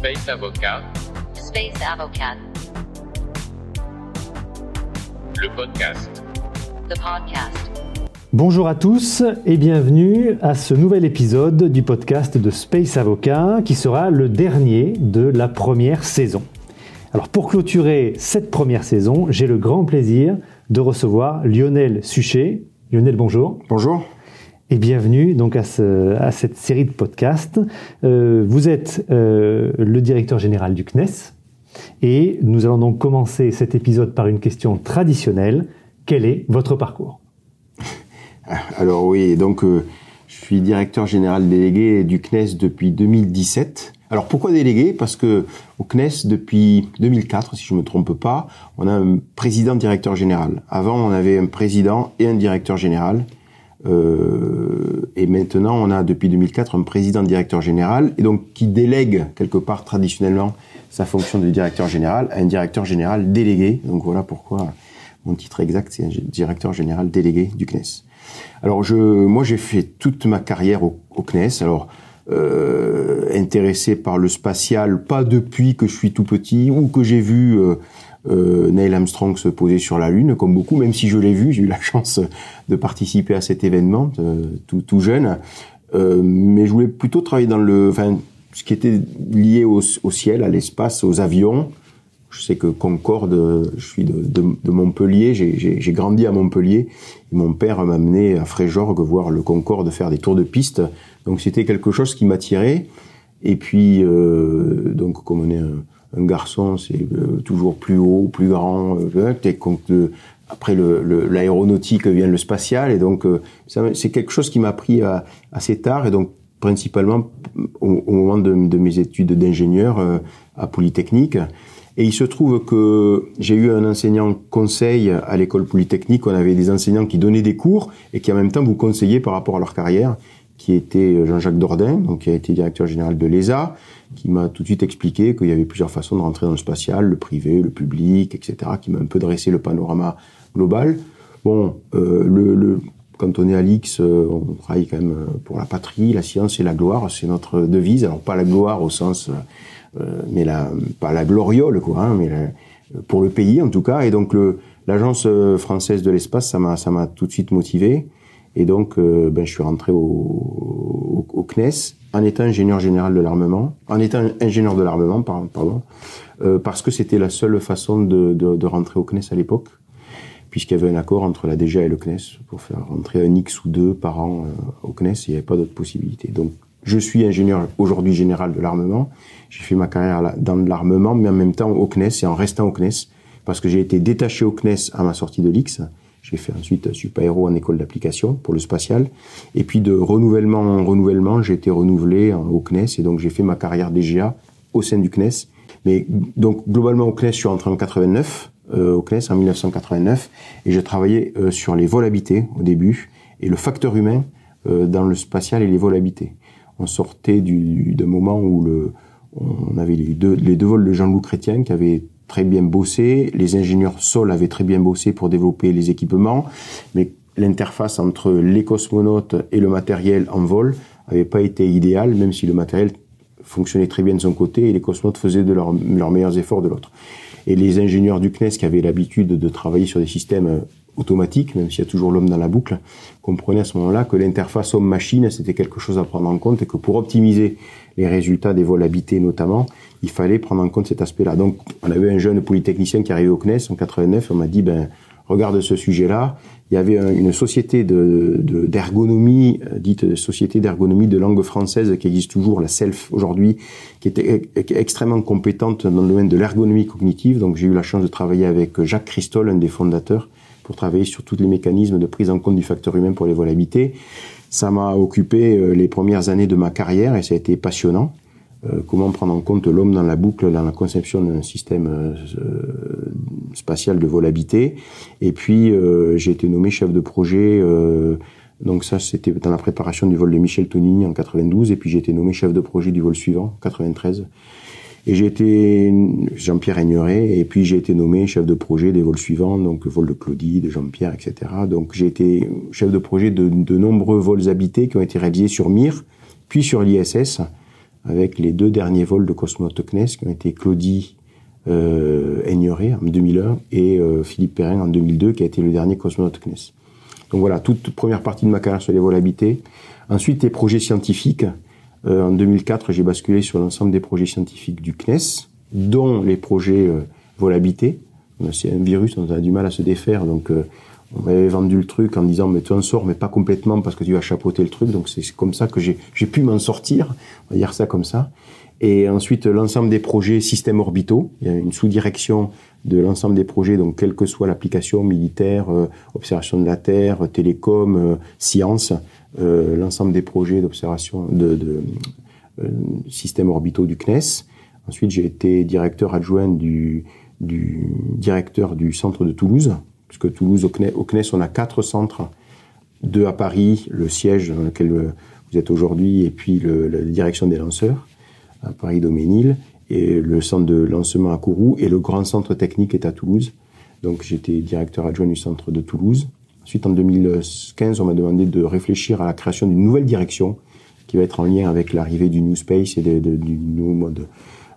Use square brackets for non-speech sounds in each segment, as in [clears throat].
Space Avocat, Space Avocat, le podcast. the podcast. Bonjour à tous et bienvenue à ce nouvel épisode du podcast de Space Avocat qui sera le dernier de la première saison. Alors pour clôturer cette première saison, j'ai le grand plaisir de recevoir Lionel Suchet. Lionel, bonjour. Bonjour. Et bienvenue donc à, ce- à cette série de podcasts. Euh, vous êtes euh, le directeur général du CNES et nous allons donc commencer cet épisode par une question traditionnelle. Quel est votre parcours? Alors oui, donc euh, je suis directeur général délégué du CNES depuis 2017. Alors pourquoi délégué? Parce que au CNES depuis 2004, si je me trompe pas, on a un président directeur général. Avant, on avait un président et un directeur général. Euh, et maintenant, on a depuis 2004 un président directeur général et donc qui délègue quelque part traditionnellement sa fonction de directeur général à un directeur général délégué. Donc voilà pourquoi mon titre exact, c'est un directeur général délégué du CNES. Alors je, moi j'ai fait toute ma carrière au, CNES. Alors euh, intéressé par le spatial, pas depuis que je suis tout petit ou que j'ai vu euh, euh, Neil Armstrong se poser sur la Lune, comme beaucoup. Même si je l'ai vu, j'ai eu la chance de participer à cet événement euh, tout, tout jeune. Euh, mais je voulais plutôt travailler dans le, enfin, ce qui était lié au, au ciel, à l'espace, aux avions. Je sais que Concorde, je suis de, de, de Montpellier, j'ai- grandi à Montpellier. Et mon père m'a amené à Fréjorgue voir le Concorde faire des tours de piste. Donc c'était quelque chose qui m'attirait. Et puis, euh, donc comme on est un, garçon, c'est euh, toujours plus haut, plus grand. Con- euh, après le- le- l'aéronautique vient le spatial. Et donc euh, c'est quelque chose qui m'a pris à- assez tard. Et donc principalement au, au moment de, de mes études d'ingénieur à Polytechnique. Et il se trouve que j'ai eu un enseignant conseil à l'école polytechnique. On avait des enseignants qui donnaient des cours et qui en même temps vous conseillaient par rapport à leur carrière, qui était Jean-Jacques Dordain, donc qui a été directeur général de l'ESA, qui m'a tout de suite expliqué qu'il y avait plusieurs façons de rentrer dans le spatial, le privé, le public, etc., qui m'a un peu dressé le panorama global. Bon, euh, le, le, quand on est à l'X, euh, on travaille quand même euh, pour la patrie, la science et la gloire, c'est notre devise. Alors pas la gloire au sens, euh, euh, mais la, pas la gloriole, quoi, hein, mais la- pour le pays en tout cas. Et donc l'agence euh, française de l'espace, ça m'a, ça m'a tout de suite motivé. Et donc, euh, ben, je suis rentré au, au, au CNES en étant ingénieur général de l'armement, en étant ingénieur de l'armement, par- pardon, euh, parce que c'était la seule façon de, de, de rentrer au CNES à l'époque puisqu'il y avait un accord entre la DGA et le CNES pour faire rentrer un X ou deux par an euh, au CNES, il n'y avait pas d'autre possibilité. Donc, je suis ingénieur aujourd'hui général de l'armement. J'ai fait ma carrière dans l'armement, mais en même temps au CNES et en restant au CNES, parce que j'ai été détaché au CNES à ma sortie de l'X. J'ai fait ensuite super-héros en école d'application pour le spatial. Et puis de renouvellement en renouvellement, j'ai été renouvelé en- au CNES et donc j'ai fait ma carrière DGA au sein du CNES. Mais donc globalement au CNES, je suis rentré en 89, euh, au CNES en 1989, et j'ai travaillé euh, sur les vols habités au début et le facteur humain euh, dans le spatial et les vols habités. On sortait du, d'un moment où le, on avait les deux, les deux vols de Jean-Loup Chrétien qui avaient très bien bossé, les ingénieurs sol avaient très bien bossé pour développer les équipements, mais l'interface entre les cosmonautes et le matériel en vol avait pas été idéale, même si le matériel fonctionnait très bien de son côté et les cosmonautes faisaient de leur- leurs meilleurs efforts de l'autre. Et les ingénieurs du CNES qui avaient l'habitude de travailler sur des systèmes automatiques, même s'il y a toujours l'homme dans la boucle, comprenaient à ce moment-là que l'interface homme-machine, c'était quelque chose à prendre en compte et que pour optimiser les résultats des vols habités notamment, il fallait prendre en compte cet aspect-là. Donc, on avait un jeune polytechnicien qui arrivait au CNES en 89, on m'a dit, ben, regarde ce sujet-là. Il y avait un- une société de, de- d'ergonomie, euh, dite société d'ergonomie de langue française qui existe toujours, la SELF aujourd'hui, qui était e- e- extrêmement compétente dans le domaine de l'ergonomie cognitive. Donc j'ai eu la chance de travailler avec Jacques Christol, un des fondateurs, pour travailler sur tous les mécanismes de prise en compte du facteur humain pour les vols habités. Ça m'a occupé euh, les premières années de ma carrière et ça a été passionnant. Euh, comment prendre en compte l'homme dans la boucle dans la conception d'un système euh, spatial de vol habité. Et puis j'ai été nommé chef de projet. donc ça c'était dans la préparation du vol de Michel Tonini en 92 et puis j'ai été nommé chef de projet du vol suivant 93. Et j'ai été Jean-Pierre Aigneret, et puis j'ai été nommé chef de projet des vols suivants, donc le vol de Claudie, de Jean-Pierre, etc. Donc j'ai été chef de projet de, de nombreux vols habités qui ont été réalisés sur Mir, puis sur l'ISS, avec les deux derniers vols de cosmonautes CNES qui ont été Claudie euh, Aigneret en 2001 et euh, Philippe Perrin en 2002 qui a été le dernier cosmonaute CNES. Donc voilà, toute première partie de ma carrière sur les vols habités. Ensuite, les projets scientifiques. Euh, en 2004, j'ai basculé sur l'ensemble des projets scientifiques du CNES, dont les projets euh. C'est un virus, on a du mal à se défaire, donc euh, on m'avait vendu le truc en disant mais tu en sors mais pas complètement parce que tu vas chapeauter le truc. Donc c'est comme ça que j'ai pu m'en sortir. On va dire ça comme ça. Et ensuite l'ensemble des projets systèmes orbitaux. Il y a une sous-direction de l'ensemble des projets donc quelle que soit l'application militaire euh, observation de la terre télécom science euh, l'ensemble des projets d'observation de, de euh, systèmes orbitaux du CNES ensuite j'ai été directeur adjoint du, du directeur du centre de Toulouse puisque Toulouse, au CNES, CNES, on a quatre centres, deux à Paris, le siège dans lequel euh, vous êtes aujourd'hui, et puis la direction des lanceurs, à Paris-Doménil, et le centre de lancement à Kourou, et le grand centre technique est à Toulouse. Donc j'étais directeur adjoint du centre de Toulouse. Ensuite, en 2015, on m'a demandé de réfléchir à la création d'une nouvelle direction qui va être en lien avec l'arrivée du New Space et du nouveau mode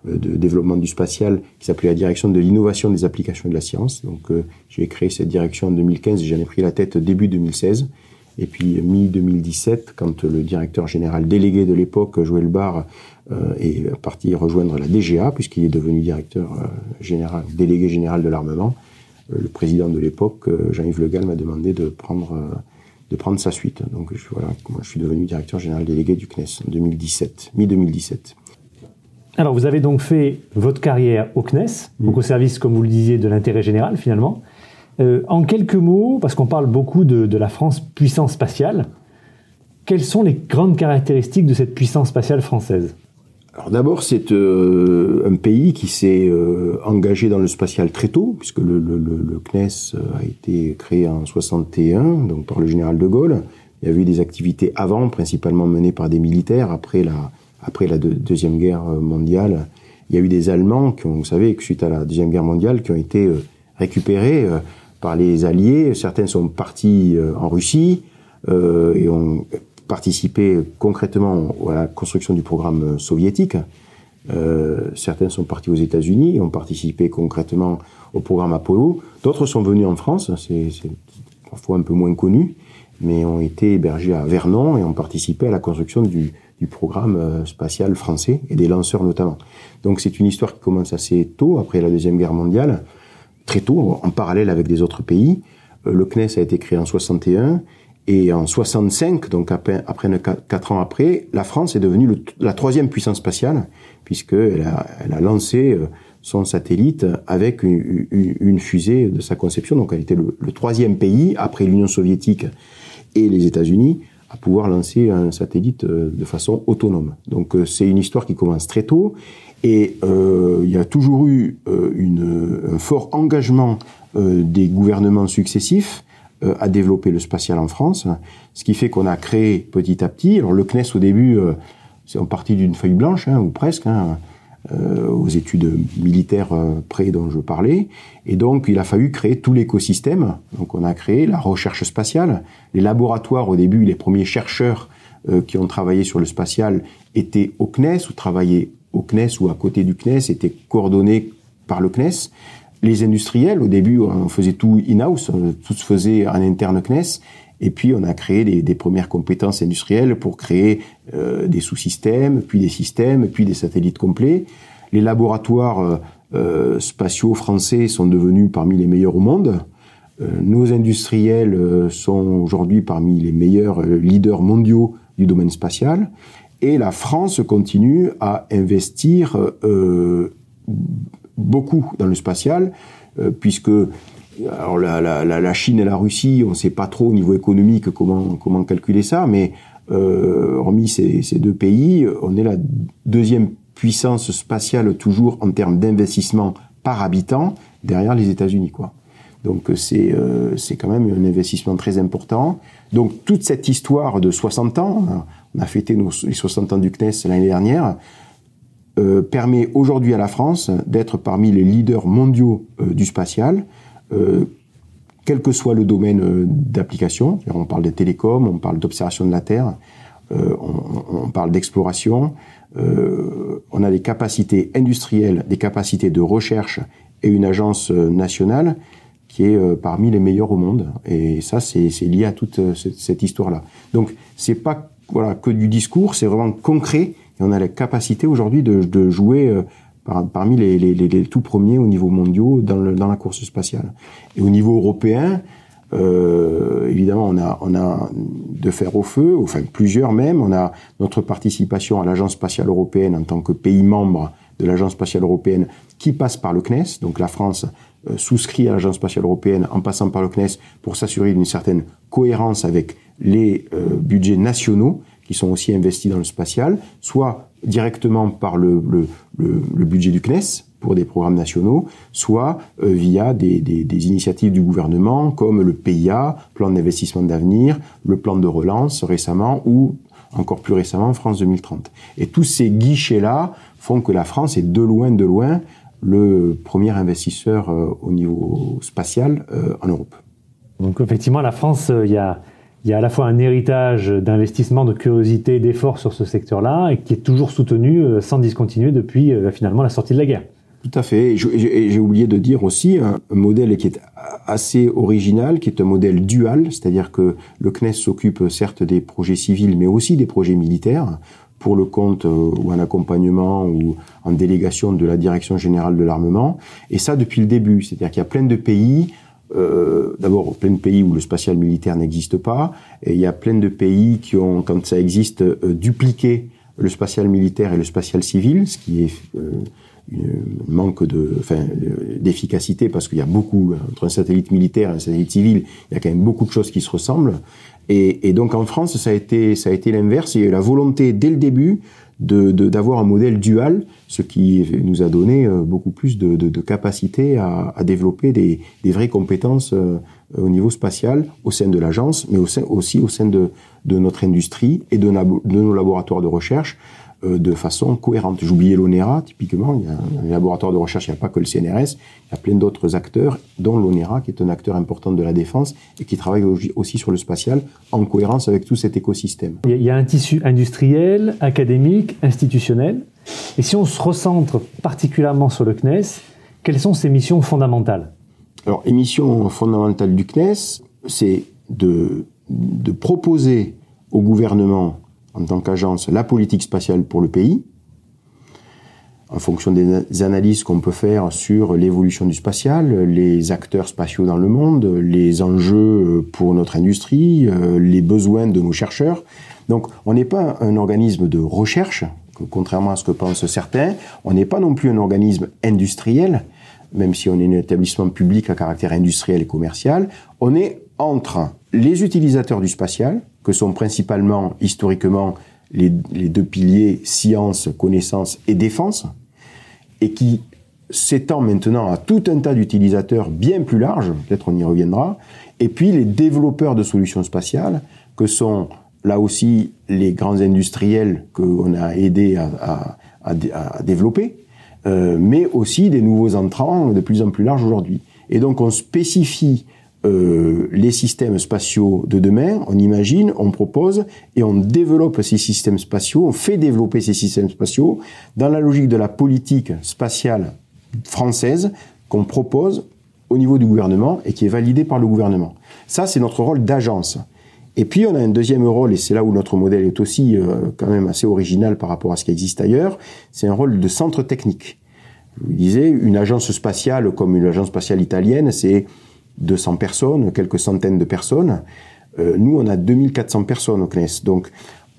euh, de développement du spatial qui s'appelait la direction de l'innovation des applications de la science. Donc euh, j'ai créé cette direction en 2015 et j'en ai pris la tête début 2016. Et puis mi-2017, quand le directeur général délégué de l'époque, Joël Barre, euh, est parti rejoindre la DGA, puisqu'il est devenu directeur euh, général, délégué général de l'armement, euh, le président de l'époque, euh, Jean-Yves Le Gall, m'a demandé de prendre, euh, de prendre sa suite. Donc je, voilà, moi, je suis devenu directeur général délégué du CNES en 2017, mi-2017. Alors, vous avez donc fait votre carrière au CNES, donc au service, comme vous le disiez, de l'intérêt général finalement. Euh, en quelques mots, parce qu'on parle beaucoup de, de, la France puissance spatiale, quelles sont les grandes caractéristiques de cette puissance spatiale française? Alors d'abord, c'est euh, un pays qui s'est euh, engagé dans le spatial très tôt, puisque le, le, le, CNES a été créé en 61, donc par le général de Gaulle. Il y a eu des activités avant, principalement menées par des militaires, après la après la de, Deuxième Guerre mondiale, il y a eu des Allemands qui ont, vous savez, suite à la Deuxième Guerre mondiale, qui ont été euh, récupérés euh, par les Alliés. Certains sont partis euh, en Russie et ont participé concrètement à la construction du programme soviétique. certains sont partis aux États-Unis et ont participé concrètement au programme Apollo. D'autres sont venus en France, c'est parfois un peu moins connu, mais ont été hébergés à Vernon et ont participé à la construction du, du programme euh, spatial français et des lanceurs notamment. Donc c'est une histoire qui commence assez tôt, après la Deuxième Guerre mondiale, très tôt, en parallèle avec des autres pays. Euh, le CNES a été créé en 61 et en 65, donc après, quatre ans après, la France est devenue le, la troisième puissance spatiale puisqu'elle a, elle a lancé euh, son satellite avec une, une, fusée de sa conception. Donc elle était le, le troisième pays après l'Union soviétique et les États-Unis à pouvoir lancer un satellite euh, de façon autonome. Donc euh, c'est une histoire qui commence très tôt et euh, il y a toujours eu euh, une, un fort engagement euh, des gouvernements successifs à développer le spatial en France, ce qui fait qu'on a créé petit à petit. Alors le CNES au début, c'est en partie d'une feuille blanche hein, ou presque. Hein, euh, aux études militaires euh, près dont je parlais. Et donc, il a fallu créer tout l'écosystème. Donc, on a créé la recherche spatiale, les laboratoires. Au début, les premiers chercheurs euh, qui ont travaillé sur le spatial étaient au CNES ou travaillaient au CNES ou à côté du CNES, étaient coordonnés par le CNES. Les industriels, au début, on faisait tout in-house, tout se faisait en interne CNES. Et puis, on a créé des, premières compétences industrielles pour créer euh, des sous-systèmes, puis des systèmes, puis des satellites complets. Les laboratoires euh, euh, spatiaux français sont devenus parmi les meilleurs au monde. Nos industriels sont aujourd'hui parmi les meilleurs leaders mondiaux du domaine spatial. Et la France continue à investir beaucoup dans le spatial, puisque alors la, la, la, Chine et la Russie, on ne sait pas trop au niveau économique comment, comment calculer ça, mais euh, hormis ces, ces, deux pays, on est la deuxième puissance spatiale toujours en termes d'investissement par habitant derrière les États-Unis, quoi. Donc c'est euh, c'est quand même un investissement très important. Donc toute cette histoire de 60 ans, on a fêté nos, les 60 ans du CNES l'année dernière, euh, permet aujourd'hui à la France d'être parmi les leaders mondiaux euh, du spatial, euh, quel que soit le domaine euh, d'application. On parle des télécoms, on parle d'observation de la Terre, euh, on, on, parle d'exploration, on a des capacités industrielles, des capacités de recherche et une agence nationale qui est parmi les meilleures au monde. Et ça, c'est lié à toute cette, cette histoire-là. Donc, c'est pas voilà que du discours, c'est vraiment concret. On a la capacité aujourd'hui de, jouer parmi les, les, tout premiers au niveau mondial dans, la course spatiale. Et au niveau européen, euh, évidemment, on a, on de faire au feu, enfin plusieurs même. On a notre participation à l'Agence spatiale européenne en tant que pays membre de l'Agence spatiale européenne qui passe par le CNES. Donc la France euh, souscrit à l'Agence spatiale européenne en passant par le CNES pour s'assurer d'une certaine cohérence avec les euh, budgets nationaux sont aussi investis dans le spatial, soit directement par le, budget du CNES pour des programmes nationaux, soit euh, via des, initiatives du gouvernement comme le PIA, plan d'investissement d'avenir, le plan de relance récemment ou encore plus récemment France 2030. Et tous ces guichets-là font que la France est de loin, de loin le premier investisseur euh, au niveau spatial euh, en Europe. Donc effectivement, la France, il y a il y a à la fois un héritage d'investissement, de curiosité, d'effort sur ce secteur-là, et qui est toujours soutenu euh, sans discontinuer depuis euh, finalement la sortie de la guerre. Tout à fait. J'ai oublié de dire aussi un, modèle qui est assez original, qui est un modèle dual, c'est-à-dire que le CNES s'occupe certes des projets civils, mais aussi des projets militaires pour le compte euh, ou un accompagnement ou en délégation de la Direction générale de l'armement. Et ça depuis le début, c'est-à-dire qu'il y a plein de pays euh, d'abord plein de pays où le spatial militaire n'existe pas, et il y a plein de pays qui ont, quand ça existe, euh, dupliqué le spatial militaire et le spatial civil, ce qui est euh, un manque de, enfin, d'efficacité parce qu'il y a beaucoup entre un satellite militaire et un satellite civil, il y a quand même beaucoup de choses qui se ressemblent. Et, et donc en France, ça a été, ça a été l'inverse. Il y a eu la volonté dès le début d'avoir de, un modèle dual, ce qui nous a donné euh, beaucoup plus de, de, de capacité à, à, développer des, des, vraies compétences euh, au niveau spatial au sein de l'agence, mais aussi au sein de, notre industrie et de, nos laboratoires de recherche de façon cohérente. J'oubliais l'ONERA, typiquement, il y a un laboratoire de recherche, il n'y a pas que le CNRS, il y a plein d'autres acteurs, dont l'ONERA, qui est un acteur important de la défense et qui travaille aussi sur le spatial en cohérence avec tout cet écosystème. Il y a un tissu industriel, académique, institutionnel. Et si on se recentre particulièrement sur le CNES, quelles sont ses missions fondamentales? Alors, les missions fondamentales du CNES, c'est de, de proposer au gouvernement en tant qu'agence la politique spatiale pour le pays, en fonction des analyses qu'on peut faire sur l'évolution du spatial, les acteurs spatiaux dans le monde, les enjeux pour notre industrie, euh, les besoins de nos chercheurs. Donc on n'est pas un organisme de recherche, contrairement à ce que pensent certains, on n'est pas non plus un organisme industriel, même si on est un établissement public à caractère industriel et commercial, on est entre les utilisateurs du spatial, que sont principalement, historiquement, les, deux piliers science, connaissance et défense, et qui s'étend maintenant à tout un tas d'utilisateurs bien plus larges, peut-être on y reviendra, et puis les développeurs de solutions spatiales, que sont là aussi les grands industriels qu'on a aidés à, développer, euh, mais aussi des nouveaux entrants de plus en plus larges aujourd'hui. Et donc on spécifie euh, les systèmes spatiaux de demain, on imagine, on propose et on développe ces systèmes spatiaux, on fait développer ces systèmes spatiaux dans la logique de la politique spatiale française qu'on propose au niveau du gouvernement et qui est validée par le gouvernement. Ça, c'est notre rôle d'agence. Et puis, on a un deuxième rôle, et c'est là où notre modèle est aussi euh, quand même assez original par rapport à ce qui existe ailleurs, c'est un rôle de centre technique. Je vous disais, une agence spatiale comme une agence spatiale italienne, c'est 200 personnes, quelques centaines de personnes. Euh, nous, on a 2400 personnes au CNES. Donc,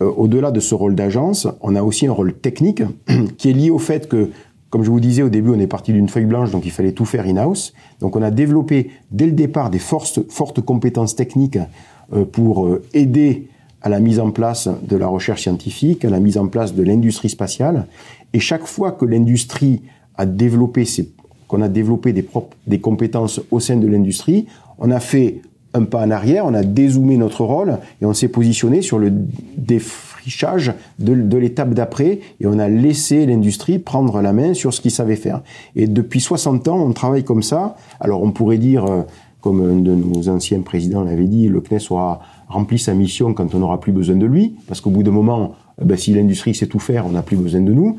euh, au-delà de ce rôle d'agence, on a aussi un rôle technique [clears throat] qui est lié au fait que, comme je vous disais au début, on est parti d'une feuille blanche, donc il fallait tout faire in-house. Donc, on a développé dès le départ des forces, fortes compétences techniques euh, pour aider à la mise en place de la recherche scientifique, à la mise en place de l'industrie spatiale. Et chaque fois que l'industrie a développé ses qu'on a développé des, des compétences au sein de l'industrie, on a fait un pas en arrière, on a dézoomé notre rôle et on s'est positionné sur le défrichage de, l'étape d'après et on a laissé l'industrie prendre la main sur ce qu'il savait faire. Et depuis 60 ans, on travaille comme ça. Alors on pourrait dire, euh, comme un de nos anciens présidents l'avait dit, le CNES aura remplit sa mission quand on n'aura plus besoin de lui, parce qu'au bout d'un moment, eh ben, si l'industrie sait tout faire, on n'a plus besoin de nous.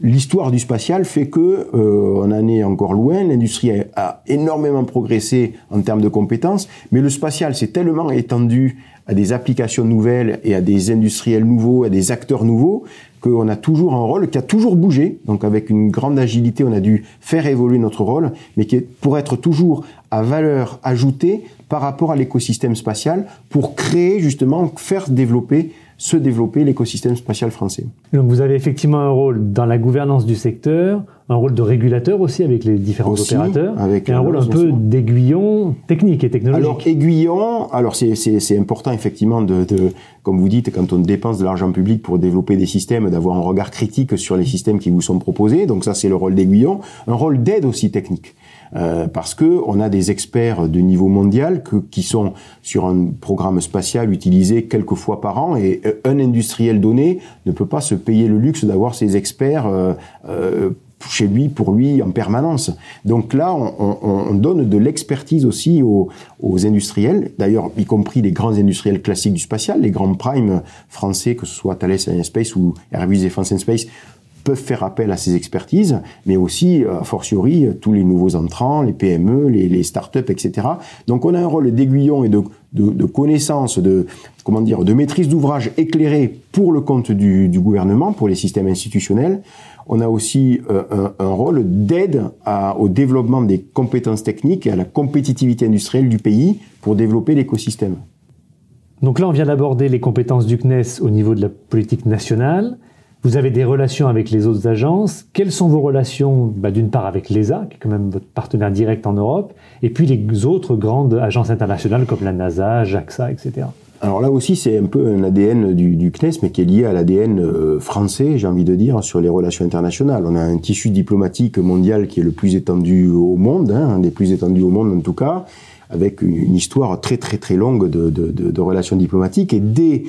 L'histoire du spatial fait que euh, on en est encore loin. L'industrie a, énormément progressé en termes de compétences, mais le spatial s'est tellement étendu à des applications nouvelles et à des industriels nouveaux, à des acteurs nouveaux, qu'on a toujours un rôle qui a toujours bougé. Donc avec une grande agilité, on a dû faire évoluer notre rôle, mais qui est pour être toujours à valeur ajoutée par rapport à l'écosystème spatial, pour créer justement, faire développer se développer l'écosystème spatial français. Donc vous avez effectivement un rôle dans la gouvernance du secteur, un rôle de régulateur aussi avec les différents Aussi, opérateurs, avec et un rôle un peu d'aiguillon technique et technologique. Alors aiguillon, alors c'est c'est c'est important effectivement de, de comme vous dites quand on dépense de l'argent public pour développer des systèmes d'avoir un regard critique sur les systèmes qui vous sont proposés. Donc ça c'est le rôle d'aiguillon, un rôle d'aide aussi technique. Euh, parce que on a des experts de niveau mondial que, qui sont sur un programme spatial utilisé quelques fois par an et euh, un industriel donné ne peut pas se payer le luxe d'avoir ces experts euh, euh, chez lui, pour lui, en permanence. Donc là, on, on, on donne de l'expertise aussi aux, aux industriels, d'ailleurs, y compris les grands industriels classiques du spatial, les grands primes français, que ce soit Thales Space ou Airbus Defence and Space, peuvent faire appel à ces expertises, mais aussi, a fortiori, tous les nouveaux entrants, les PME, les, les startups, etc. Donc on a un rôle d'aiguillon et de, connaissance, de, comment dire, de maîtrise d'ouvrage éclairé pour le compte du, gouvernement, pour les systèmes institutionnels. On a aussi euh, un, rôle d'aide au développement des compétences techniques et à la compétitivité industrielle du pays pour développer l'écosystème. Donc là, on vient d'aborder les compétences du CNES au niveau de la politique nationale. Vous avez des relations avec les autres agences. Quelles sont vos relations bah, D'une part avec l'ESA, qui est quand même votre partenaire direct en Europe, et puis les autres grandes agences internationales comme la NASA, JAXA, etc. Alors là aussi, c'est un peu un ADN du, CNES, mais qui est lié à l'ADN euh, français, j'ai envie de dire, sur les relations internationales. On a un tissu diplomatique mondial qui est le plus étendu au monde, hein, un des plus étendus au monde en tout cas, avec une histoire très très très longue de, de relations diplomatiques. Et dès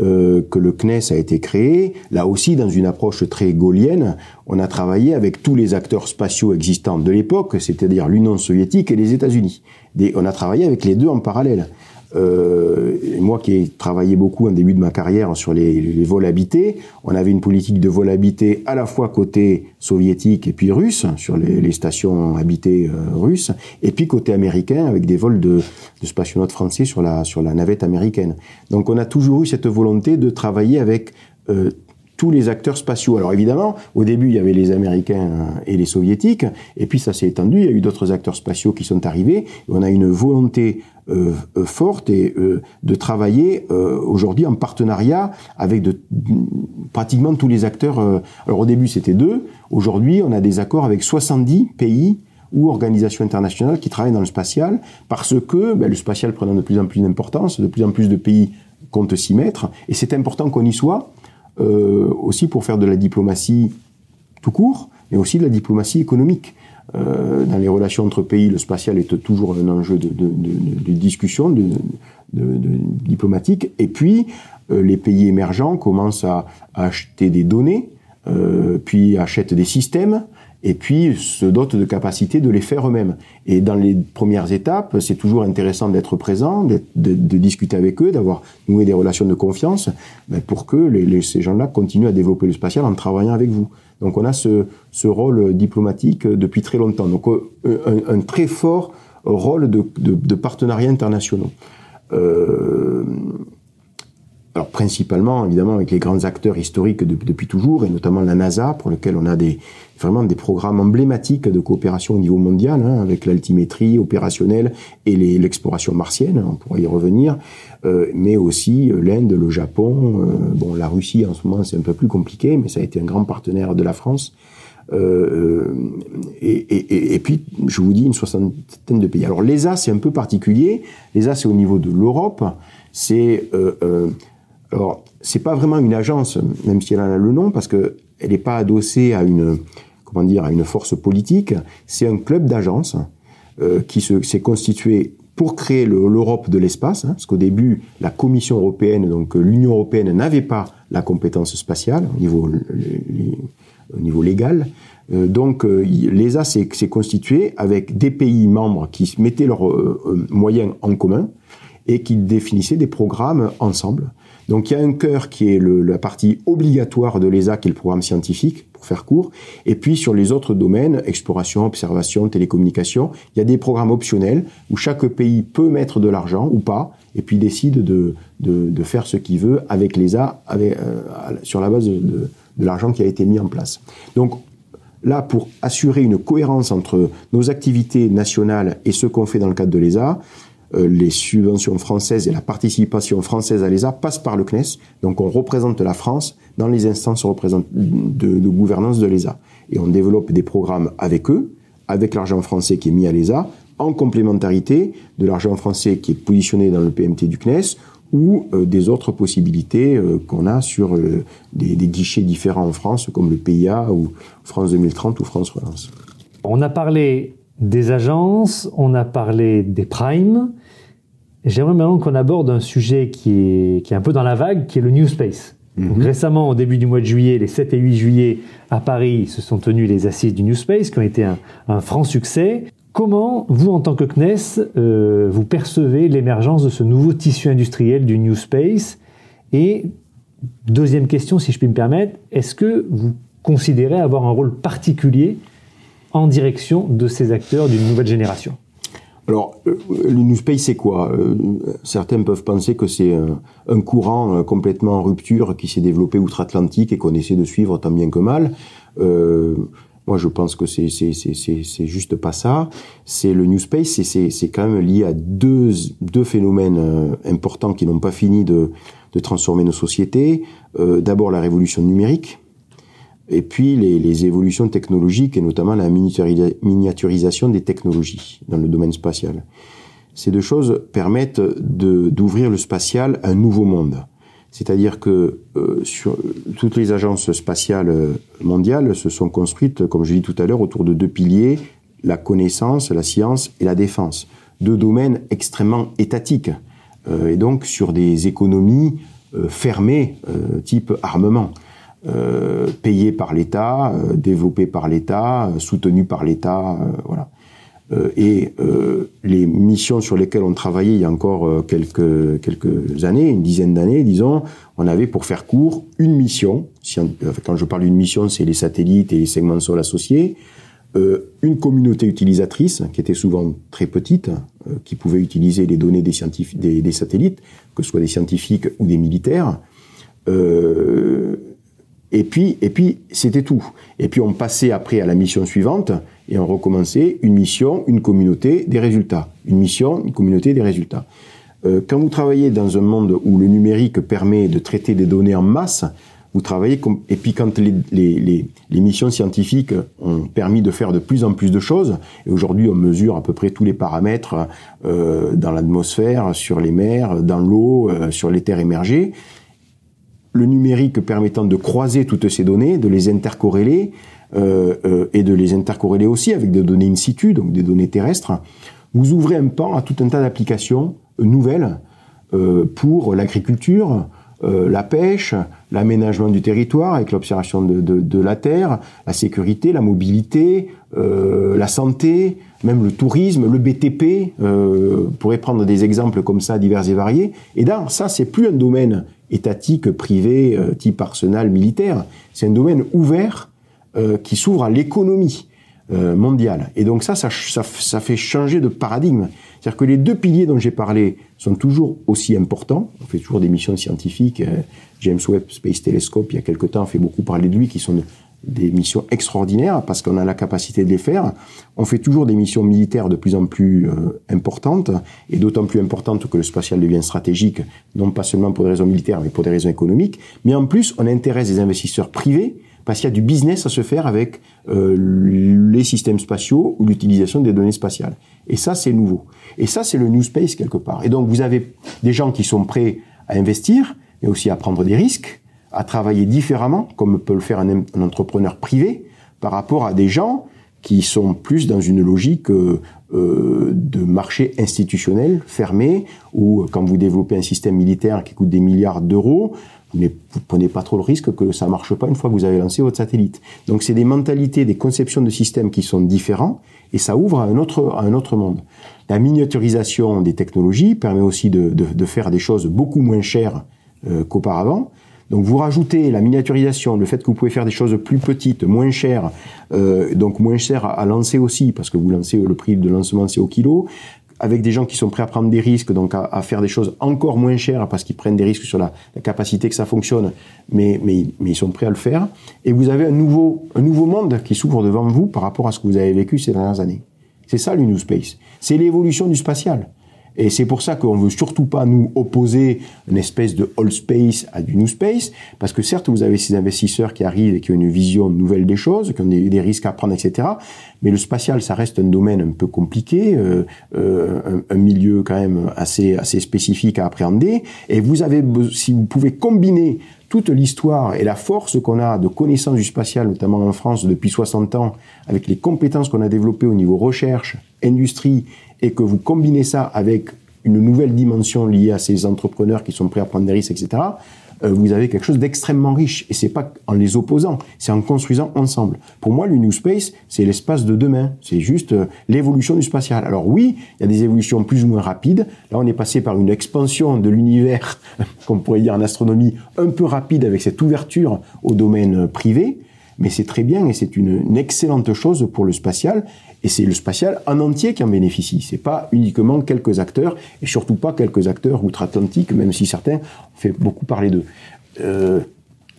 euh, que le CNES a été créé, là aussi dans une approche très gaulienne, on a travaillé avec tous les acteurs spatiaux existants de l'époque, c'est-à-dire l'Union soviétique et les États-Unis. On a travaillé avec les deux en parallèle. Euh, moi qui ai travaillé beaucoup en début de ma carrière sur les, vols habités, on avait une politique de vol habité à la fois côté soviétique et puis russe, sur les, les stations habitées euh, russes, et puis côté américain avec des vols de, de spationautes français sur la, sur la navette américaine. Donc on a toujours eu cette volonté de travailler avec euh, tous les acteurs spatiaux. Alors évidemment, au début, il y avait les Américains et les Soviétiques, et puis ça s'est étendu, il y a eu d'autres acteurs spatiaux qui sont arrivés, on a une volonté euh, forte et euh, de travailler euh, aujourd'hui en partenariat avec de, pratiquement tous les acteurs. alors au début, c'était deux, aujourd'hui, on a des accords avec 70 pays ou organisations internationales qui travaillent dans le spatial, parce que ben, le spatial prenant de plus en plus d'importance, de plus en plus de pays comptent s'y mettre, et c'est important qu'on y soit, euh, aussi pour faire de la diplomatie tout court, mais aussi de la diplomatie économique. Euh, dans les relations entre pays, le spatial est toujours un enjeu de, discussion de, diplomatique. Et puis, euh, les pays émergents commencent à, à acheter des données, puis achètent des systèmes, et puis se dotent de capacités de les faire eux-mêmes. Et dans les premières étapes, c'est toujours intéressant d'être présent, de, discuter avec eux, d'avoir noué des relations de confiance, ben pour que ces gens-là continuent à développer le spatial en travaillant avec vous. Donc on a ce, ce rôle diplomatique depuis très longtemps. Donc un, un très fort rôle de, de, de partenariats internationaux. Euh, alors principalement, évidemment, avec les grands acteurs historiques de, depuis toujours, et notamment la NASA, pour lequel on a des, vraiment des programmes emblématiques de coopération au niveau mondial, hein, avec l'altimétrie opérationnelle et l'exploration martienne, on pourrait y revenir, euh, mais aussi l'Inde, le Japon, euh, bon, la Russie en ce moment c'est un peu plus compliqué, mais ça a été un grand partenaire de la France. Euh, et, et, et, puis, je vous dis, une soixantaine de pays. Alors l'ESA, c'est un peu particulier. L'ESA, c'est au niveau de l'Europe. C'est euh, alors, c'est pas vraiment une agence, même si elle en a le nom, parce que elle n'est pas adossée à une, comment dire, à une force politique. C'est un club d'agences euh, qui s'est constitué pour créer l'Europe de l'espace, hein, parce qu'au début, la Commission européenne, donc l'Union européenne, n'avait pas la compétence spatiale au niveau, au niveau légal. Euh, donc, euh, l'ESA s'est constitué avec des pays membres qui mettaient leurs moyens en commun et qui définissaient des programmes ensemble. Donc il y a un cœur qui est la partie obligatoire de l'ESA, qui est le programme scientifique, pour faire court. Et puis sur les autres domaines, exploration, observation, télécommunication, il y a des programmes optionnels où chaque pays peut mettre de l'argent ou pas, et puis décide de, faire ce qu'il veut avec l'ESA, euh, sur la base de, l'argent qui a été mis en place. Donc là, pour assurer une cohérence entre nos activités nationales et ce qu'on fait dans le cadre de l'ESA, les subventions françaises et la participation française à l'ESA passent par le CNES. Donc on représente la France dans les instances de, gouvernance de l'ESA. Et on développe des programmes avec eux, avec l'argent français qui est mis à l'ESA, en complémentarité de l'argent français qui est positionné dans le PMT du CNES ou euh, des autres possibilités euh, qu'on a sur euh, des, des, guichets différents en France, comme le PIA ou France 2030 ou France Relance. On a parlé des agences, on a parlé des primes. J'aimerais maintenant qu'on aborde un sujet qui est, qui est un peu dans la vague, qui est le New Space. -hmm. Donc, récemment, au début du mois de juillet, les 7 et 8 juillet, à Paris, se sont tenues les assises du New Space, qui ont été un, un franc succès. Comment, vous, en tant que CNES, euh, vous percevez l'émergence de ce nouveau tissu industriel du New Space? Et deuxième question, si je puis me permettre, est-ce que vous considérez avoir un rôle particulier en direction de ces acteurs d'une nouvelle génération alors, le New Space, c'est quoi? Euh, Certains peuvent penser que c'est un, courant euh, complètement en rupture qui s'est développé outre-Atlantique et qu'on essaie de suivre tant bien que mal. Euh, moi, je pense que c'est c'est juste pas ça. C'est le New Space, c'est quand même lié à deux phénomènes euh, importants qui n'ont pas fini de transformer nos sociétés. Euh, D'abord la révolution numérique, et puis les, les, évolutions technologiques et notamment la miniaturisation des technologies dans le domaine spatial. Ces deux choses permettent d'ouvrir le spatial à un nouveau monde. C'est-à-dire que euh, toutes les agences spatiales euh, mondiales se sont construites, comme je l'ai tout à l'heure, autour de deux piliers la connaissance, la science et la défense. Deux domaines extrêmement étatiques euh, et donc sur des économies euh, fermées, euh, type armement, payées par l'État, développées par l'État, soutenues par l'État, voilà. Euh, et euh, les missions sur lesquelles on travaillait il y a encore euh, quelques, quelques années, une dizaine d'années, disons, on avait pour faire court une mission. Quand je parle d'une mission, c'est les satellites et les segments sol associés. une communauté utilisatrice qui était souvent très petite, qui pouvait utiliser les données des, des, des, satellites, que ce soit des scientifiques ou des militaires. Et puis, et puis c'était tout. Et puis on passait après à la mission suivante, et on recommençait une mission, une communauté, des résultats. Une mission, une communauté, des résultats. Euh, quand vous travaillez dans un monde où le numérique permet de traiter des données en masse, vous travaillez comme... et puis quand les, les, les, les, missions scientifiques ont permis de faire de plus en plus de choses, et aujourd'hui on mesure à peu près tous les paramètres euh, dans l'atmosphère, sur les mers, dans l'eau, euh, sur les terres émergées, le numérique permettant de croiser toutes ces données, de les intercorréler, euh, euh, et de les intercorréler aussi avec des données in situ, donc des données terrestres, vous ouvrez un pan à tout un tas d'applications nouvelles euh, pour l'agriculture, la pêche, l'aménagement du territoire avec l'observation de, la terre, la sécurité, la mobilité, la santé, même le tourisme, le BTP, euh, pourrait prendre des exemples comme ça divers et variés. Et là, ça, c'est plus un domaine étatique, privé, euh, type arsenal militaire. C'est un domaine ouvert euh, qui s'ouvre à l'économie euh, mondiale. Et donc ça, ça, ça, ça, fait changer de paradigme. C'est-à-dire que les deux piliers dont j'ai parlé sont toujours aussi importants. On fait toujours des missions scientifiques. James Webb Space Telescope, il y a quelque temps, on fait beaucoup parler de lui, qui sont des missions extraordinaires parce qu'on a la capacité de les faire. On fait toujours des missions militaires de plus en plus euh, importantes et d'autant plus importantes que le spatial devient stratégique, non pas seulement pour des raisons militaires, mais pour des raisons économiques. Mais en plus, on intéresse des investisseurs privés parce qu'il y a du business à se faire avec euh, les systèmes spatiaux ou l'utilisation des données spatiales. Et ça, c'est nouveau. Et ça, c'est le new space quelque part. Et donc, vous avez des gens qui sont prêts à investir, mais aussi à prendre des risques, à travailler différemment, comme peut le faire un, un entrepreneur privé, par rapport à des gens qui sont plus dans une logique euh, euh, de marché institutionnel fermé, où quand vous développez un système militaire qui coûte des milliards d'euros, vous ne prenez pas trop le risque que ça marche pas une fois que vous avez lancé votre satellite. Donc c'est des mentalités, des conceptions de systèmes qui sont différents, et ça ouvre à un autre, à un autre monde. La miniaturisation des technologies permet aussi de, de, de faire des choses beaucoup moins chères euh, qu'auparavant. Donc vous rajoutez la miniaturisation, le fait que vous pouvez faire des choses plus petites, moins chères, euh, donc moins chères à, lancer aussi, parce que vous lancez le prix de lancement c'est au kilo, avec des gens qui sont prêts à prendre des risques, donc à, à faire des choses encore moins chères parce qu'ils prennent des risques sur la, la, capacité que ça fonctionne, mais, mais, mais ils sont prêts à le faire. Et vous avez un nouveau, un nouveau monde qui s'ouvre devant vous par rapport à ce que vous avez vécu ces dernières années. C'est ça le New Space. C'est l'évolution du spatial. Et c'est pour ça qu'on veut surtout pas nous opposer une espèce de old space à du new space, parce que certes vous avez ces investisseurs qui arrivent et qui ont une vision nouvelle des choses, qui ont des, risques à prendre, etc. Mais le spatial, ça reste un domaine un peu compliqué, euh, euh, un, un, milieu quand même assez assez spécifique à appréhender. Et vous avez, si vous pouvez combiner toute l'histoire et la force qu'on a de connaissance du spatial, notamment en France depuis 60 ans, avec les compétences qu'on a développées au niveau recherche, industrie et que vous combinez ça avec une nouvelle dimension liée à ces entrepreneurs qui sont prêts à prendre des risques, etc., vous avez quelque chose d'extrêmement riche. Et c'est pas en les opposant, c'est en construisant ensemble. Pour moi, le New Space, c'est l'espace de demain. C'est juste euh, l'évolution du spatial. Alors oui, il y a des évolutions plus ou moins rapides. Là, on est passé par une expansion de l'univers, [laughs] qu'on pourrait dire en astronomie, un peu rapide avec cette ouverture au domaine privé. Mais c'est très bien et c'est une, excellente chose pour le spatial. Et c'est le spatial en entier qui en bénéficie. C'est pas uniquement quelques acteurs, et surtout pas quelques acteurs outre-Atlantique, même si certains ont fait beaucoup parler d'eux. Euh,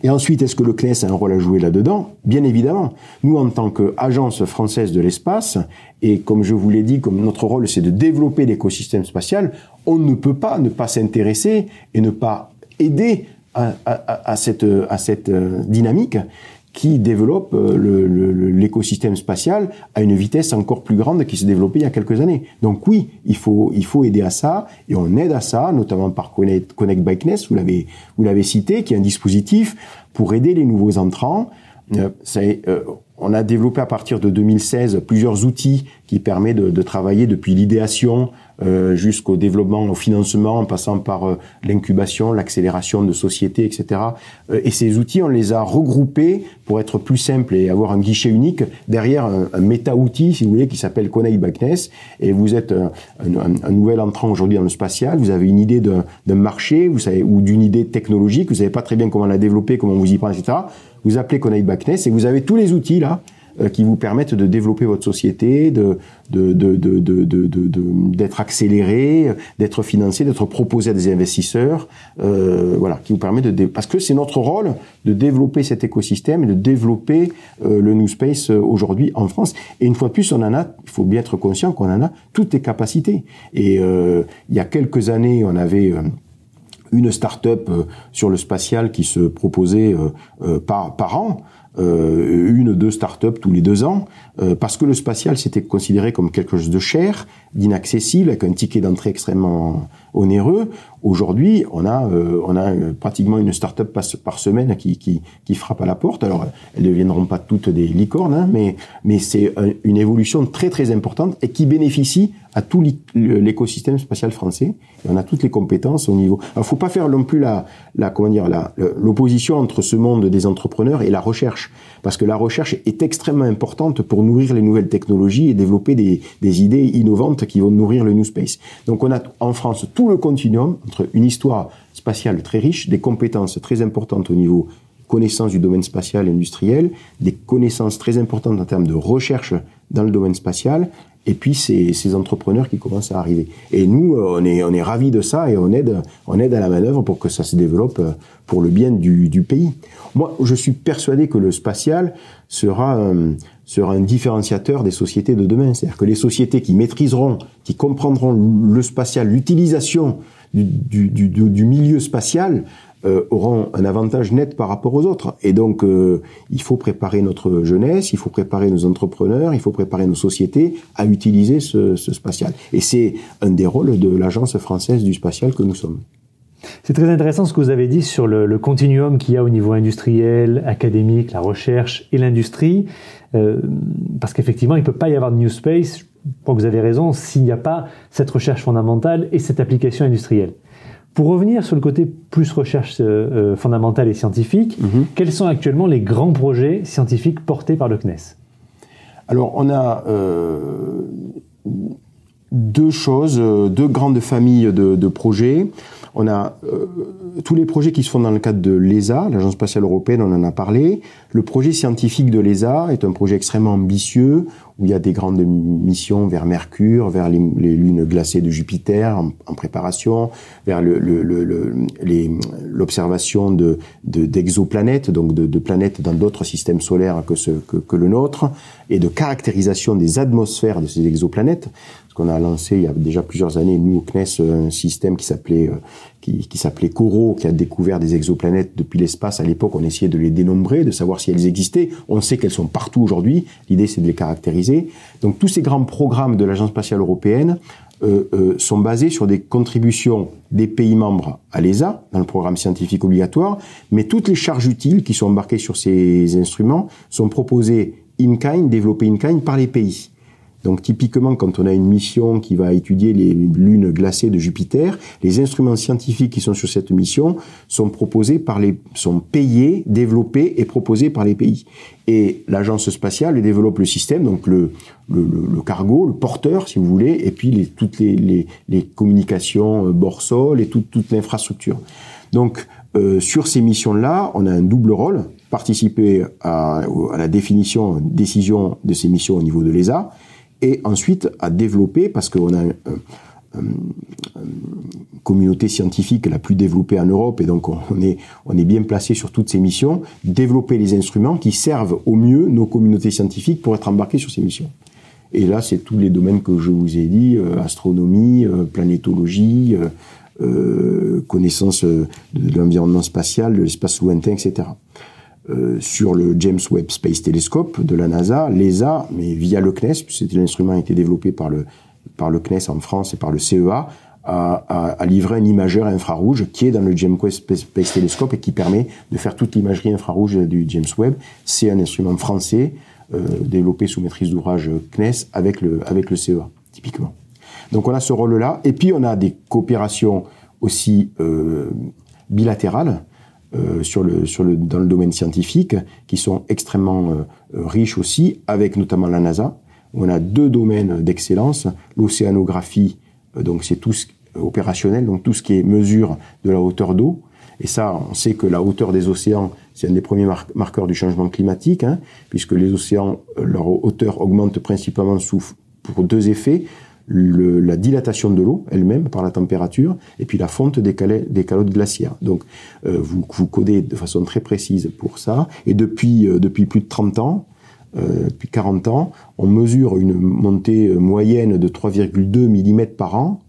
et ensuite, est-ce que le CNES a un rôle à jouer là-dedans? Bien évidemment. Nous, en tant qu'agence française de l'espace, et comme je vous l'ai dit, comme notre rôle c'est de développer l'écosystème spatial, on ne peut pas ne pas s'intéresser et ne pas aider à, cette, à cette euh, dynamique qui développe euh, l'écosystème spatial à une vitesse encore plus grande qui se développait il y a quelques années. Donc oui, il faut il faut aider à ça et on aide à ça, notamment par Connect, Connect Bikeness, vous l'avez cité, qui est un dispositif pour aider les nouveaux entrants. Euh, euh, on a développé à partir de 2016 plusieurs outils qui permettent de, de travailler depuis l'idéation euh, jusqu'au développement, au financement, en passant par euh, l'incubation, l'accélération de sociétés, etc. Euh, et ces outils, on les a regroupés pour être plus simples et avoir un guichet unique derrière un, un méta-outil, si vous voulez, qui s'appelle Connect Backness. Et vous êtes un, un, un nouvel entrant aujourd'hui dans le spatial, vous avez une idée d'un marché, vous savez, ou d'une idée technologique, vous savez pas très bien comment la développer, comment vous y prendre, etc. Vous appelez Connect Backness et vous avez tous les outils là euh, qui vous permettent de développer votre société, de d'être de, de, de, accéléré, d'être financé, d'être proposé à des investisseurs, euh, voilà, qui vous permet de parce que c'est notre rôle de développer cet écosystème et de développer euh, le New Space euh, aujourd'hui en France. Et une fois de plus, on en a, il faut bien être conscient qu'on en a toutes les capacités. Et euh, il y a quelques années, on avait une start-up sur le spatial qui se proposait par, par an. Euh, une ou deux startups tous les deux ans, euh, parce que le spatial c'était considéré comme quelque chose de cher, d'inaccessible, avec un ticket d'entrée extrêmement onéreux. Aujourd'hui, on a, euh, on a pratiquement une start-up par, semaine qui, qui, qui, frappe à la porte. Alors, elles ne deviendront pas toutes des licornes, hein, mais, mais c'est une évolution très très importante et qui bénéficie à tout l'écosystème spatial français. On a toutes les compétences au niveau. Alors, faut pas faire non plus la, la comment dire, l'opposition entre ce monde des entrepreneurs et la recherche, parce que la recherche est extrêmement importante pour nourrir les nouvelles technologies et développer des, idées innovantes qui vont nourrir le New Space. Donc, on a en France tout le continuum entre une histoire spatiale très riche, des compétences très importantes au niveau connaissance du domaine spatial et industriel, des connaissances très importantes en termes de recherche dans le domaine spatial, et puis ces, entrepreneurs qui commencent à arriver. Et nous, euh, on est, on est ravis de ça et on aide, on aide à la manœuvre pour que ça se développe euh, pour le bien du, du pays. Moi, je suis persuadé que le spatial sera, euh, sera un différenciateur des sociétés de demain. C'est-à-dire que les sociétés qui maîtriseront, qui comprendront le spatial, l'utilisation du, du, du, du, milieu spatial, euh, auront un avantage net par rapport aux autres. Et donc, euh, il faut préparer notre jeunesse, il faut préparer nos entrepreneurs, il faut préparer nos sociétés à utiliser ce, ce spatial. Et c'est un des rôles de l'Agence française du spatial que nous sommes. C'est très intéressant ce que vous avez dit sur le, le continuum qu'il y a au niveau industriel, académique, la recherche et l'industrie, euh, parce qu'effectivement, il ne peut pas y avoir de New Space, je crois que vous avez raison, s'il n'y a pas cette recherche fondamentale et cette application industrielle. Pour revenir sur le côté plus recherche euh, euh, fondamentale et scientifique, Mhm. quels sont actuellement les grands projets scientifiques portés par le CNES? Alors, on a euh, deux choses, euh, deux grandes familles de, de projets. On a euh, tous les projets qui se font dans le cadre de l'ESA, l'Agence spatiale européenne, on en a parlé. Le projet scientifique de l'ESA est un projet extrêmement ambitieux où il y a des grandes missions vers Mercure, vers les, lunes glacées de Jupiter en, préparation, vers le- le- le- l'observation d'exoplanètes, donc de, planètes dans d'autres systèmes solaires que, ce, que le nôtre, et de caractérisation des atmosphères de ces exoplanètes. Parce qu'on a lancé il y a déjà plusieurs années, nous au CNES, un système qui s'appelait euh, qui, qui s'appelait Coro, qui a découvert des exoplanètes depuis l'espace. À l'époque, on essayait de les dénombrer, de savoir si elles existaient. On sait qu'elles sont partout aujourd'hui. L'idée, c'est de les caractériser. Donc, tous ces grands programmes de l'Agence spatiale européenne euh, euh, sont basés sur des contributions des pays membres à l'ESA, dans le programme scientifique obligatoire, mais toutes les charges utiles qui sont embarquées sur ces instruments sont proposées in-kind, développées in-kind par les pays. Donc typiquement, quand on a une mission qui va étudier les lunes glacées de Jupiter, les instruments scientifiques qui sont sur cette mission sont proposés par les, sont payés, développés et proposés par les pays. Et l'agence spatiale développe le système, donc le, le, le- cargo, le porteur, si vous voulez, et puis les, toutes les, les, les communications euh, bord-sol et toute, toute l'infrastructure. Donc euh, sur ces missions-là, on a un double rôle participer à, à la définition, décision de ces missions au niveau de l'ESA, et ensuite à développer, parce qu'on a un- un- une communauté scientifique la plus développée en Europe, et donc on est, on est bien placé sur toutes ces missions, développer les instruments qui servent au mieux nos communautés scientifiques pour être embarqués sur ces missions. Et là, c'est tous les domaines que je vous ai dit, euh, astronomie, euh, planétologie, euh, euh, connaissance euh, de l'environnement spatial, de l'espace lointain, etc. Euh, sur le James Webb Space Telescope de la NASA, l'ESA, mais via le CNES, puisque l'instrument a été développé par le, par le CNES en France et par le CEA, a, a, a livré un imageur infrarouge qui est dans le James Webb Space Space Telescope et qui permet de faire toute l'imagerie infrarouge du James Webb. C'est un instrument français euh, développé sous maîtrise d'ouvrage CNES avec le, avec le CEA, typiquement. Donc on a ce rôle-là. Et puis on a des coopérations aussi euh, bilatérales euh, sur le, sur le, dans le domaine scientifique qui sont extrêmement euh, euh, riches aussi, avec notamment la NASA. On a deux domaines d'excellence, l'océanographie, donc c'est tout ce, opérationnel, donc tout ce qui est mesure de la hauteur d'eau. Et ça, on sait que la hauteur des océans, c'est un des premiers mar- marqueurs du changement climatique, hein, puisque les océans, leur hauteur augmente principalement sous, pour deux effets le- la dilatation de l'eau elle-même par la température et puis la fonte des, calais- des calottes glaciaires. Donc euh, vous, vous codez de façon très précise pour ça. Et depuis, euh, depuis plus de 30 ans, euh, depuis 40 ans, on mesure une montée euh, moyenne de 3,2 mm par an,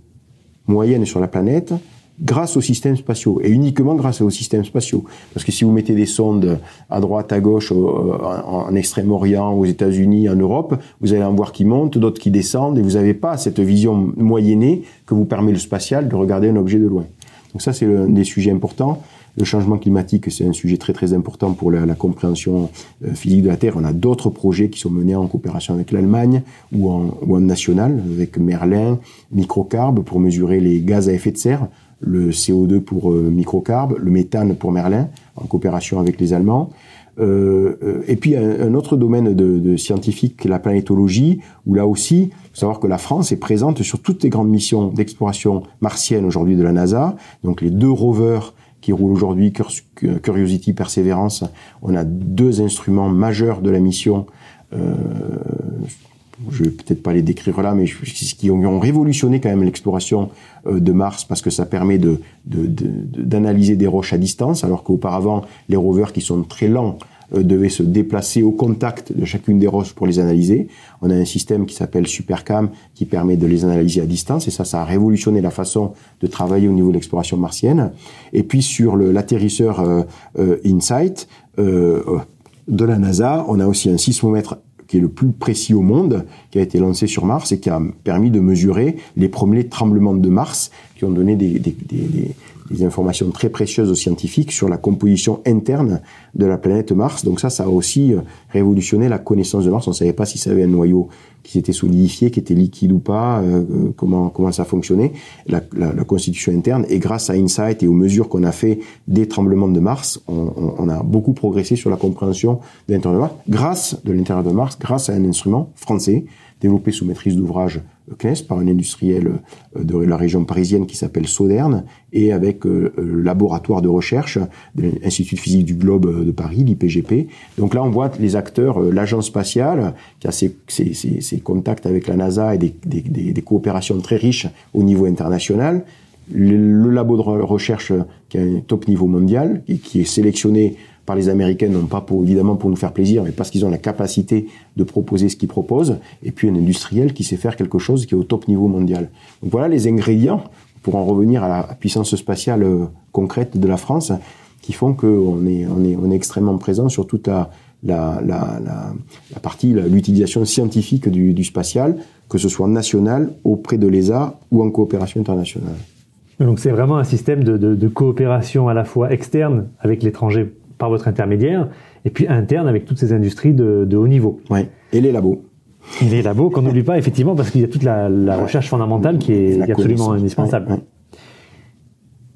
moyenne sur la planète, grâce aux systèmes spatiaux, et uniquement grâce aux systèmes spatiaux. Parce que si vous mettez des sondes à droite, à gauche, au- en, en Extrême-Orient, aux États-Unis, en Europe, vous allez en voir qui montent, d'autres qui descendent, et vous n'avez pas cette vision moyennée que vous permet le spatial de regarder un objet de loin. Donc ça, c'est un des sujets importants. Le changement climatique, c'est un sujet très très important pour la, la compréhension euh, physique de la Terre. On a d'autres projets qui sont menés en coopération avec l'Allemagne ou en, ou en national, avec Merlin, Microcarbe pour mesurer les gaz à effet de serre, le CO2 pour euh, Microcarbe, le méthane pour Merlin, en coopération avec les Allemands. Euh, euh, et puis un, un autre domaine de, de scientifique, la planétologie, où là aussi, faut savoir que la France est présente sur toutes les grandes missions d'exploration martienne aujourd'hui de la NASA. Donc les deux rovers qui roulent aujourd'hui, Cur- Curiosity, Perseverance, on a deux instruments majeurs de la mission. Euh, je vais peut-être pas les décrire là, mais je- qui ont, révolutionné quand même l'exploration euh, de Mars parce que ça permet d'analyser des roches à distance, alors qu'auparavant les rovers qui sont très lents euh, devaient se déplacer au contact de chacune des roches pour les analyser. On a un système qui s'appelle Supercam qui permet de les analyser à distance et ça, ça a révolutionné la façon de travailler au niveau de l'exploration martienne. Et puis sur l'atterrisseur euh, InSight de la NASA, on a aussi un sismomètre qui est le plus précis au monde, qui a été lancé sur Mars et qui a permis de mesurer les premiers tremblements de Mars qui ont donné des, des informations très précieuses aux scientifiques sur la composition interne de la planète Mars. Donc ça, ça a aussi euh, révolutionné la connaissance de Mars. On ne savait pas si ça avait un noyau qui s'était solidifié, qui était liquide ou pas, euh, euh, comment comment ça fonctionnait, la, la, la, constitution interne. Et grâce à Insight et aux mesures qu'on a fait des tremblements de Mars, on, on, on a beaucoup progressé sur la compréhension de l'intérieur de Mars, grâce de l'intérieur de Mars, grâce à un instrument français développé sous maîtrise d'ouvrage Par un industriel euh, de la région parisienne qui s'appelle Sauderne et avec euh, le laboratoire de recherche de l'Institut de physique du globe euh, de Paris, l'IPGP. Donc là, on voit les acteurs, l'agence spatiale, qui a ses, ses, ses, contacts avec la NASA et des, des, des, coopérations très riches au niveau international, le, le, labo de recherche qui a un top niveau mondial et qui est sélectionné par les Américains, non pas évidemment pour nous faire plaisir, mais parce qu'ils ont la capacité de proposer ce qu'ils proposent, et puis un industriel qui sait faire quelque chose qui est au top niveau mondial. Donc voilà les ingrédients, pour en revenir à la puissance spatiale euh, concrète de la France, qui font qu'on est, extrêmement présent sur toute la, partie, l'utilisation scientifique du, spatial, que ce soit national, auprès de l'ESA ou en coopération internationale. Donc c'est vraiment un système de coopération à la fois externe avec l'étranger par votre intermédiaire, et puis interne avec toutes ces industries de, de haut niveau. Ouais. Et les labos. Et les labos, qu'on n'oublie pas effectivement, parce qu'il y a toute la, la ouais. recherche fondamentale qui est, qui est absolument indispensable. Ouais, ouais.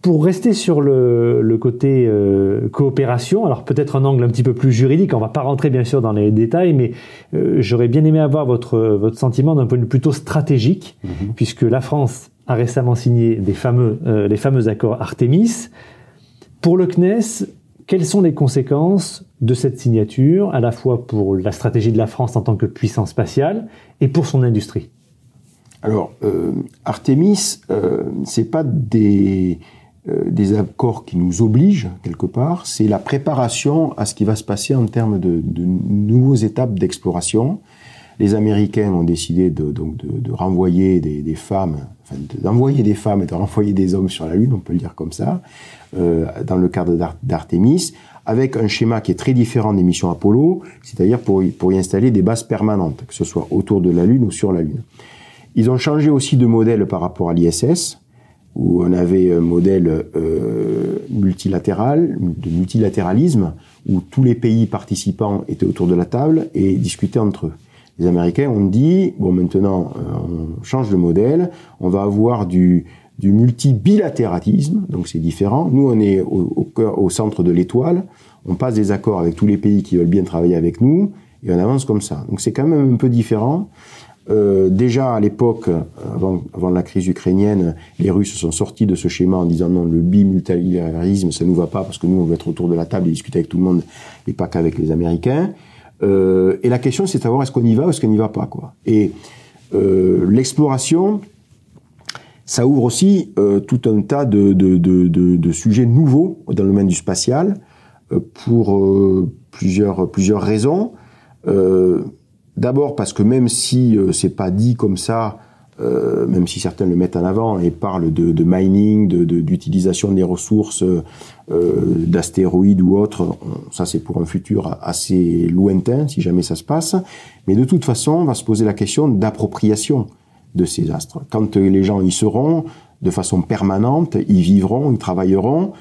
Pour rester sur le, le côté euh, coopération, alors peut-être un angle un petit peu plus juridique, on va pas rentrer bien sûr dans les détails, mais euh, j'aurais bien aimé avoir votre, votre sentiment d'un point de vue plutôt stratégique, mm -hmm. puisque la France a récemment signé des fameux, euh, les fameux accords Artemis. Pour le CNES, quelles sont les conséquences de cette signature, à la fois pour la stratégie de la France en tant que puissance spatiale et pour son industrie? Alors, euh, Artemis, euh, c'est pas des, euh, des accords qui nous obligent quelque part, c'est la préparation à ce qui va se passer en termes de, de étapes d'exploration. Les Américains ont décidé de, donc de, de renvoyer des, femmes, d'envoyer des femmes et de renvoyer des hommes sur la Lune, on peut le dire comme ça, euh, dans le cadre d'Artemis, avec un schéma qui est très différent des missions Apollo, c'est-à-dire pour, pour y installer des bases permanentes, que ce soit autour de la Lune ou sur la Lune. Ils ont changé aussi de modèle par rapport à l'ISS, où on avait un modèle euh, multilatéral, de multilatéralisme, où tous les pays participants étaient autour de la table et discutaient entre eux. Les Américains ont dit, bon maintenant euh, on change de modèle, on va avoir du, du multibilatéralisme, donc c'est différent. Nous on est au, au, cœur, au centre de l'étoile, on passe des accords avec tous les pays qui veulent bien travailler avec nous, et on avance comme ça. Donc c'est quand même un peu différent. Euh, déjà à l'époque, avant, avant, la crise ukrainienne, les Russes sont sortis de ce schéma en disant non, le bimultilatéralisme, ça nous va pas parce que nous on veut être autour de la table et discuter avec tout le monde et pas qu'avec les Américains. Euh, et la question, c'est de savoir est-ce qu'on y va ou est-ce qu'on n'y va pas, quoi. Et euh, l'exploration, ça ouvre aussi euh, tout un tas de, de, de, de, sujets nouveaux dans le domaine du spatial pour plusieurs plusieurs raisons. D'abord parce que même si c'est pas dit comme ça, euh, même si certains le mettent en avant et parlent de, de mining, d'utilisation de, des ressources euh, d'astéroïdes ou autres, ça c'est pour un futur assez lointain si jamais ça se passe. Mais de toute façon, on va se poser la question d'appropriation de ces astres. Quand les gens y seront, de façon permanente, y vivront, y travailleront,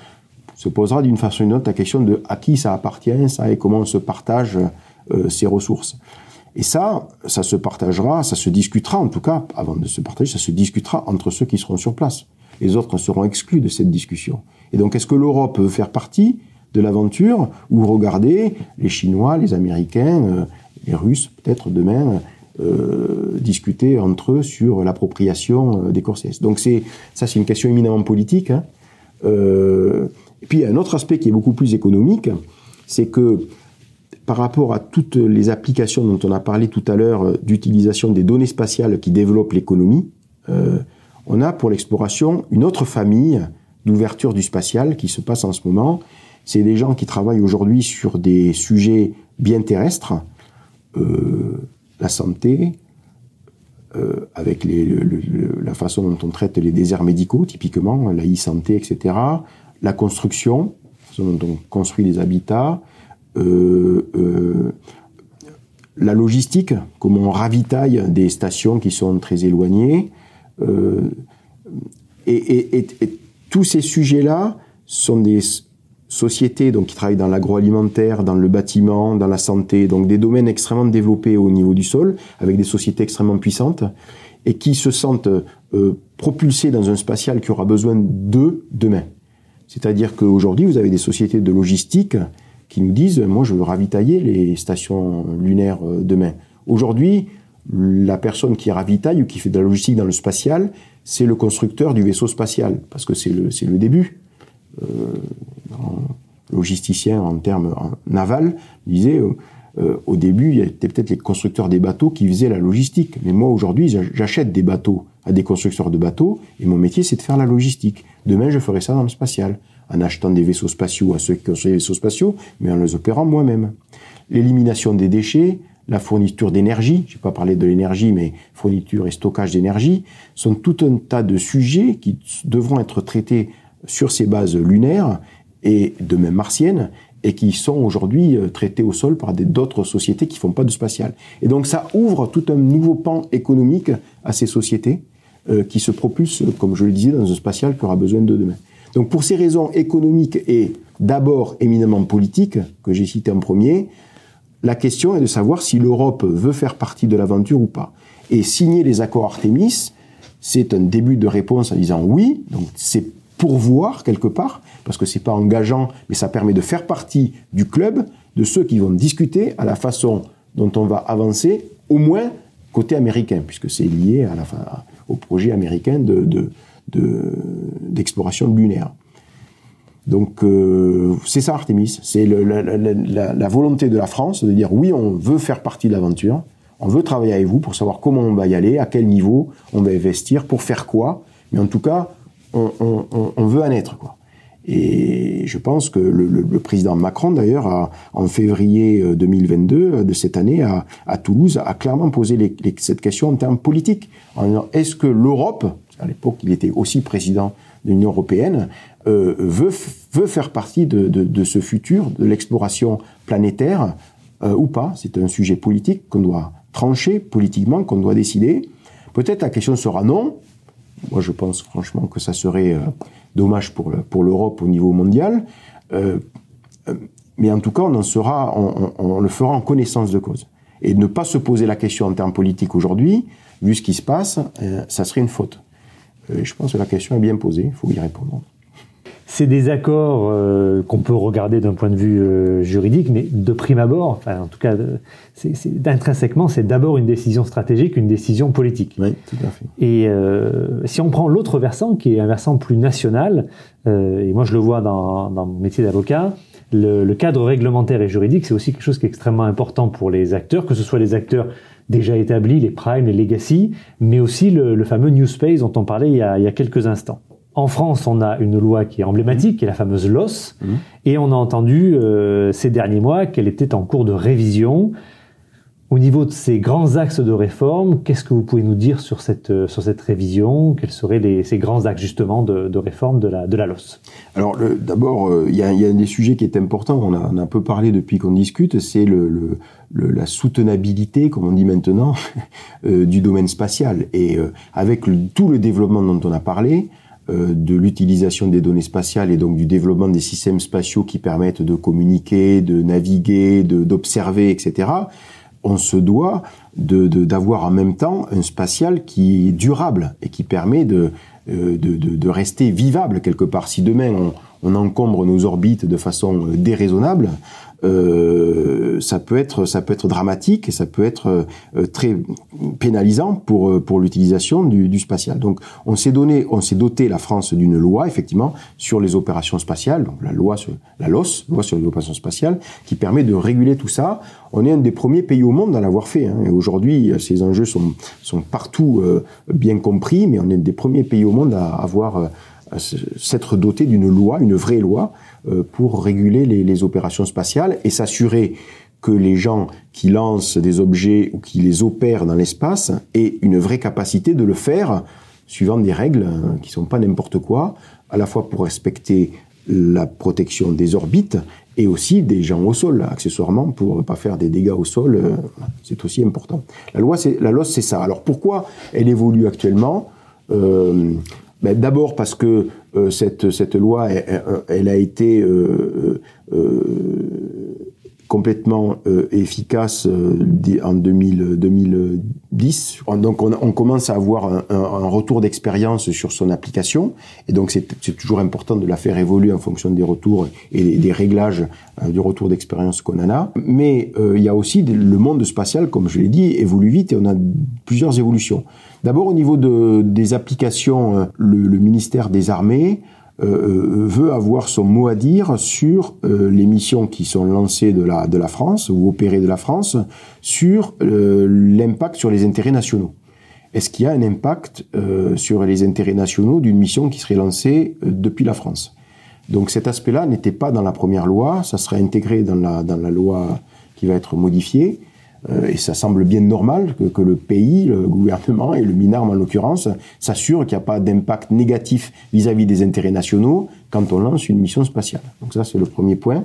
se posera d'une façon ou d'une autre la question de à qui ça appartient, ça et comment on se partage euh, ces ressources. Et ça, ça se partagera, ça se discutera en tout cas, avant de se partager, ça se discutera entre ceux qui seront sur place. Les autres seront exclus de cette discussion. Et donc, est-ce que l'Europe peut faire partie de l'aventure ou regarder les Chinois, les Américains, euh, les Russes peut-être demain euh, discuter entre eux sur l'appropriation euh, des corsets. Donc c'est ça, c'est une question éminemment politique. Hein. Euh, et puis un autre aspect qui est beaucoup plus économique, c'est que par rapport à toutes les applications dont on a parlé tout à l'heure euh, d'utilisation des données spatiales qui développent l'économie, euh, on a pour l'exploration une autre famille d'ouverture du spatial qui se passe en ce moment. C'est des gens qui travaillent aujourd'hui sur des sujets bien terrestres, euh, la santé, avec la façon dont on traite les déserts médicaux, typiquement, la e-santé, etc., la construction, la façon dont on construit les habitats, la logistique, comment on ravitaille des stations qui sont très éloignées, euh, et, tous ces sujets-là sont des sociétés donc qui travaillent dans l'agroalimentaire, dans le bâtiment, dans la santé, donc des domaines extrêmement développés au niveau du sol, avec des sociétés extrêmement puissantes et qui se sentent euh, propulsés dans un spatial qui aura besoin d'eux demain. C'est-à-dire qu'aujourd'hui, vous avez des sociétés de logistique qui nous disent, moi, je veux ravitailler les stations lunaires euh, demain. Aujourd'hui, la personne qui ravitaille ou qui fait de la logistique dans le spatial, c'est le constructeur du vaisseau spatial, parce que c'est le, le début. Euh, logisticien en termes naval disait euh, au début, il y était peut-être les constructeurs des bateaux qui faisaient la logistique. Mais moi, aujourd'hui, j'achète des bateaux à des constructeurs de bateaux et mon métier, c'est de faire la logistique. Demain, je ferai ça dans le spatial, en achetant des vaisseaux spatiaux à ceux qui construisent des vaisseaux spatiaux, mais en les opérant moi-même. L'élimination des déchets, la fourniture d'énergie, je n'ai pas parlé de l'énergie, mais fourniture et stockage d'énergie, sont tout un tas de sujets qui devront être traités sur ces bases lunaires et de même martiennes et qui sont aujourd'hui euh, traités au sol par d'autres sociétés qui font pas de spatial. Et donc ça ouvre tout un nouveau pan économique à ces sociétés euh, qui se propulsent, comme je le disais, dans un spatial qui aura besoin de demain. Donc pour ces raisons économiques et d'abord éminemment politiques, que j'ai cité en premier, la question est de savoir si l'Europe veut faire partie de l'aventure ou pas. Et signer les accords Artemis, c'est un début de réponse en disant oui, donc c'est pour voir quelque part, parce que c'est pas engageant, mais ça permet de faire partie du club de ceux qui vont discuter à la façon dont on va avancer, au moins côté américain, puisque c'est lié au projet américain de, d'exploration lunaire. Donc euh, c'est ça Artemis, c'est la, volonté de la France de dire oui on veut faire partie de l'aventure, on veut travailler avec vous pour savoir comment on va y aller, à quel niveau on va investir, pour faire quoi, mais en tout cas on, veut en être quoi. Et je pense que le, président Macron, d'ailleurs, en février 2022 euh, euh, de cette année, à, Toulouse, a clairement posé cette question en termes politiques. En disant, est-ce que l'Europe, à l'époque il était aussi président de l'Union européenne, euh, veut, veut faire partie de, de, ce futur, de l'exploration planétaire, euh, ou pas C'est un sujet politique qu'on doit trancher politiquement, qu'on doit décider. Peut-être la question sera non. Moi, je pense franchement que ça serait... Euh, dommage pour le, pour l'Europe au niveau mondial. Mais en tout cas, on en sera, on, le fera en connaissance de cause. Et ne pas se poser la question en termes politiques aujourd'hui, vu ce qui se passe, ça serait une faute. Euh, je pense que la question est bien posée, il faut y répondre. C'est des accords euh, qu'on peut regarder d'un point de vue euh, juridique, mais de prime abord, enfin en tout cas, c'est, intrinsèquement, c'est d'abord une décision stratégique, une décision politique. Oui, tout à fait. Et euh, si on prend l'autre versant, qui est un versant plus national, et moi je le vois dans, dans mon métier d'avocat, le, le, cadre réglementaire et juridique, c'est aussi quelque chose qui est extrêmement important pour les acteurs, que ce soit les acteurs déjà établis, les primes, les legacy, mais aussi le, le fameux new space dont on parlait il y a, il y a quelques instants. En France, on a une loi qui est emblématique, qui est la fameuse LOS, mmh. et on a entendu euh, ces derniers mois qu'elle était en cours de révision. Au niveau de ces grands axes de réforme, qu'est-ce que vous pouvez nous dire sur cette, euh, sur cette révision? Quels seraient les, ces grands axes justement de, de, réforme de la, de la LOS Alors d'abord, euh, il y, a, y, a, des sujets qui est important, on a, on a un peu parlé depuis qu'on discute, c'est le, le, le, la soutenabilité, comme on dit maintenant, [laughs] euh, du domaine spatial. Et euh, avec tout le développement dont on a parlé, euh, de l'utilisation des données spatiales et donc du développement des systèmes spatiaux qui permettent de communiquer, de naviguer, d'observer, etc., on se doit d'avoir en même temps un spatial qui est durable et qui permet de, euh, rester vivable quelque part. Si demain on, on encombre nos orbites de façon déraisonnable, euh, ça peut être ça peut être dramatique et ça peut être euh, très pénalisant pour euh, pour l'utilisation du, spatial. Donc on s'est donné on s'est doté la France d'une loi effectivement sur les opérations spatiales, donc la loi sur la LOS, loi sur les opérations spatiales, qui permet de réguler tout ça. On est un des premiers pays au monde à l'avoir fait. Hein. Et aujourd'hui, ces enjeux sont sont partout euh, bien compris, mais on est un des premiers pays au monde à avoir s'être doté d'une loi, une vraie loi, euh, pour réguler les, opérations spatiales et s'assurer que les gens qui lancent des objets ou qui les opèrent dans l'espace aient une vraie capacité de le faire suivant des règles hein, qui sont pas n'importe quoi, à la fois pour respecter la protection des orbites et aussi des gens au sol, accessoirement, pour ne pas faire des dégâts au sol, euh, c'est aussi important. La loi, c'est c'est ça. Alors pourquoi elle évolue actuellement? Euh, ben, D'abord parce que euh, cette, cette loi, elle, a été euh, euh, complètement efficace en 2000, 2010. Donc on, commence à avoir un, un- retour d'expérience sur son application. Et donc c'est toujours important de la faire évoluer en fonction des retours et des réglages du retour d'expérience qu'on en a. Mais il y a aussi le monde spatial, comme je l'ai dit, évolue vite et on a plusieurs évolutions. D'abord au niveau de, des applications, euh, le, ministère des Armées euh, euh, veut avoir son mot à dire sur les missions qui sont lancées de la, France ou opérées de la France sur l'impact sur les intérêts nationaux. Est-ce qu'il y a un impact sur les intérêts nationaux d'une mission qui serait lancée depuis la France? Donc cet aspect-là n'était pas dans la première loi, ça sera intégré dans la loi qui va être modifiée. Euh, et ça semble bien normal que, le pays, le gouvernement et le MINARM en l'occurrence, s'assurent qu'il n'y a pas d'impact négatif vis-à-vis des intérêts nationaux quand on lance une mission spatiale. Donc ça, c'est le premier point.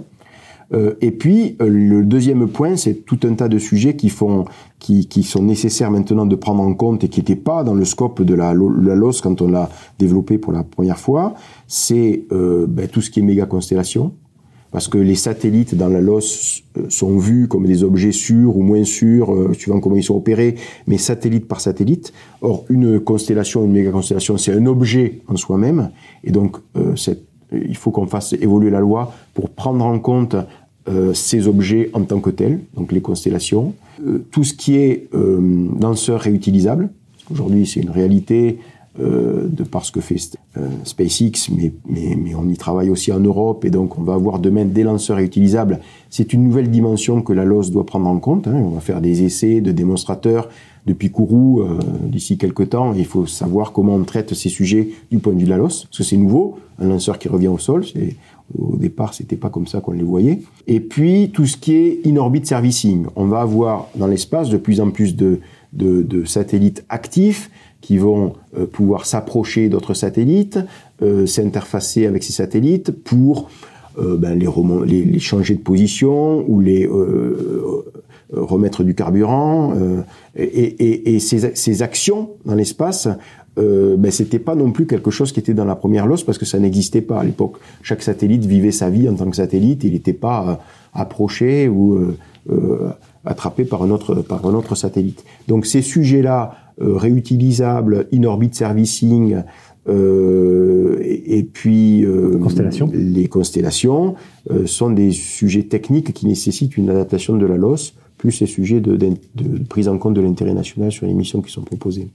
Euh, et puis euh, le deuxième point, c'est tout un tas de sujets qui font, qui, qui sont nécessaires maintenant de prendre en compte et qui n'étaient pas dans le scope de la, la LOS quand on l'a développé pour la première fois. C'est euh, ben, tout ce qui est méga constellation, parce que les satellites dans la LOS euh, sont vus comme des objets sûrs ou moins sûrs, euh, suivant comment ils sont opérés, mais satellite par satellite. Or, une constellation, une méga constellation, c'est un objet en soi-même, et donc euh, il faut qu'on fasse évoluer la loi pour prendre en compte euh, ces objets en tant que tels, donc les constellations, Euh, tout ce qui est euh, lanceur réutilisable. parce qu'aujourd'hui c'est une réalité euh, de par ce que fait euh, SpaceX, mais, mais, mais on y travaille aussi en Europe, et donc on va avoir demain des lanceurs réutilisables. C'est une nouvelle dimension que la LOS doit prendre en compte. hein. On va faire des essais de démonstrateurs depuis Kourou euh, d'ici quelques temps. Il faut savoir comment on traite ces sujets du point de vue de la LOS, parce que c'est nouveau, un lanceur qui revient au sol. c'est- Au départ, c'était pas comme ça qu'on les voyait. Et puis tout ce qui est in-orbit servicing. On va avoir dans l'espace de plus en plus de, de, de satellites actifs qui vont euh, pouvoir s'approcher d'autres satellites, euh, s'interfacer avec ces satellites pour euh, ben, les, les, les changer de position ou les euh, euh, remettre du carburant. euh, et et, et ces, ces actions dans l'espace, ben, c'était pas non plus quelque chose qui était dans la première LOS parce que ça n'existait pas à l'époque. Chaque satellite vivait sa vie en tant que satellite, il n'était pas approché ou attrapé par un autre par un autre satellite. Donc ces sujets-là euh, réutilisables, in-orbit servicing, euh, et, et puis euh, Constellations. les constellations sont des sujets techniques qui nécessitent une adaptation de la LOS, plus ces sujets de, prise en compte de l'intérêt national sur les missions qui sont proposées.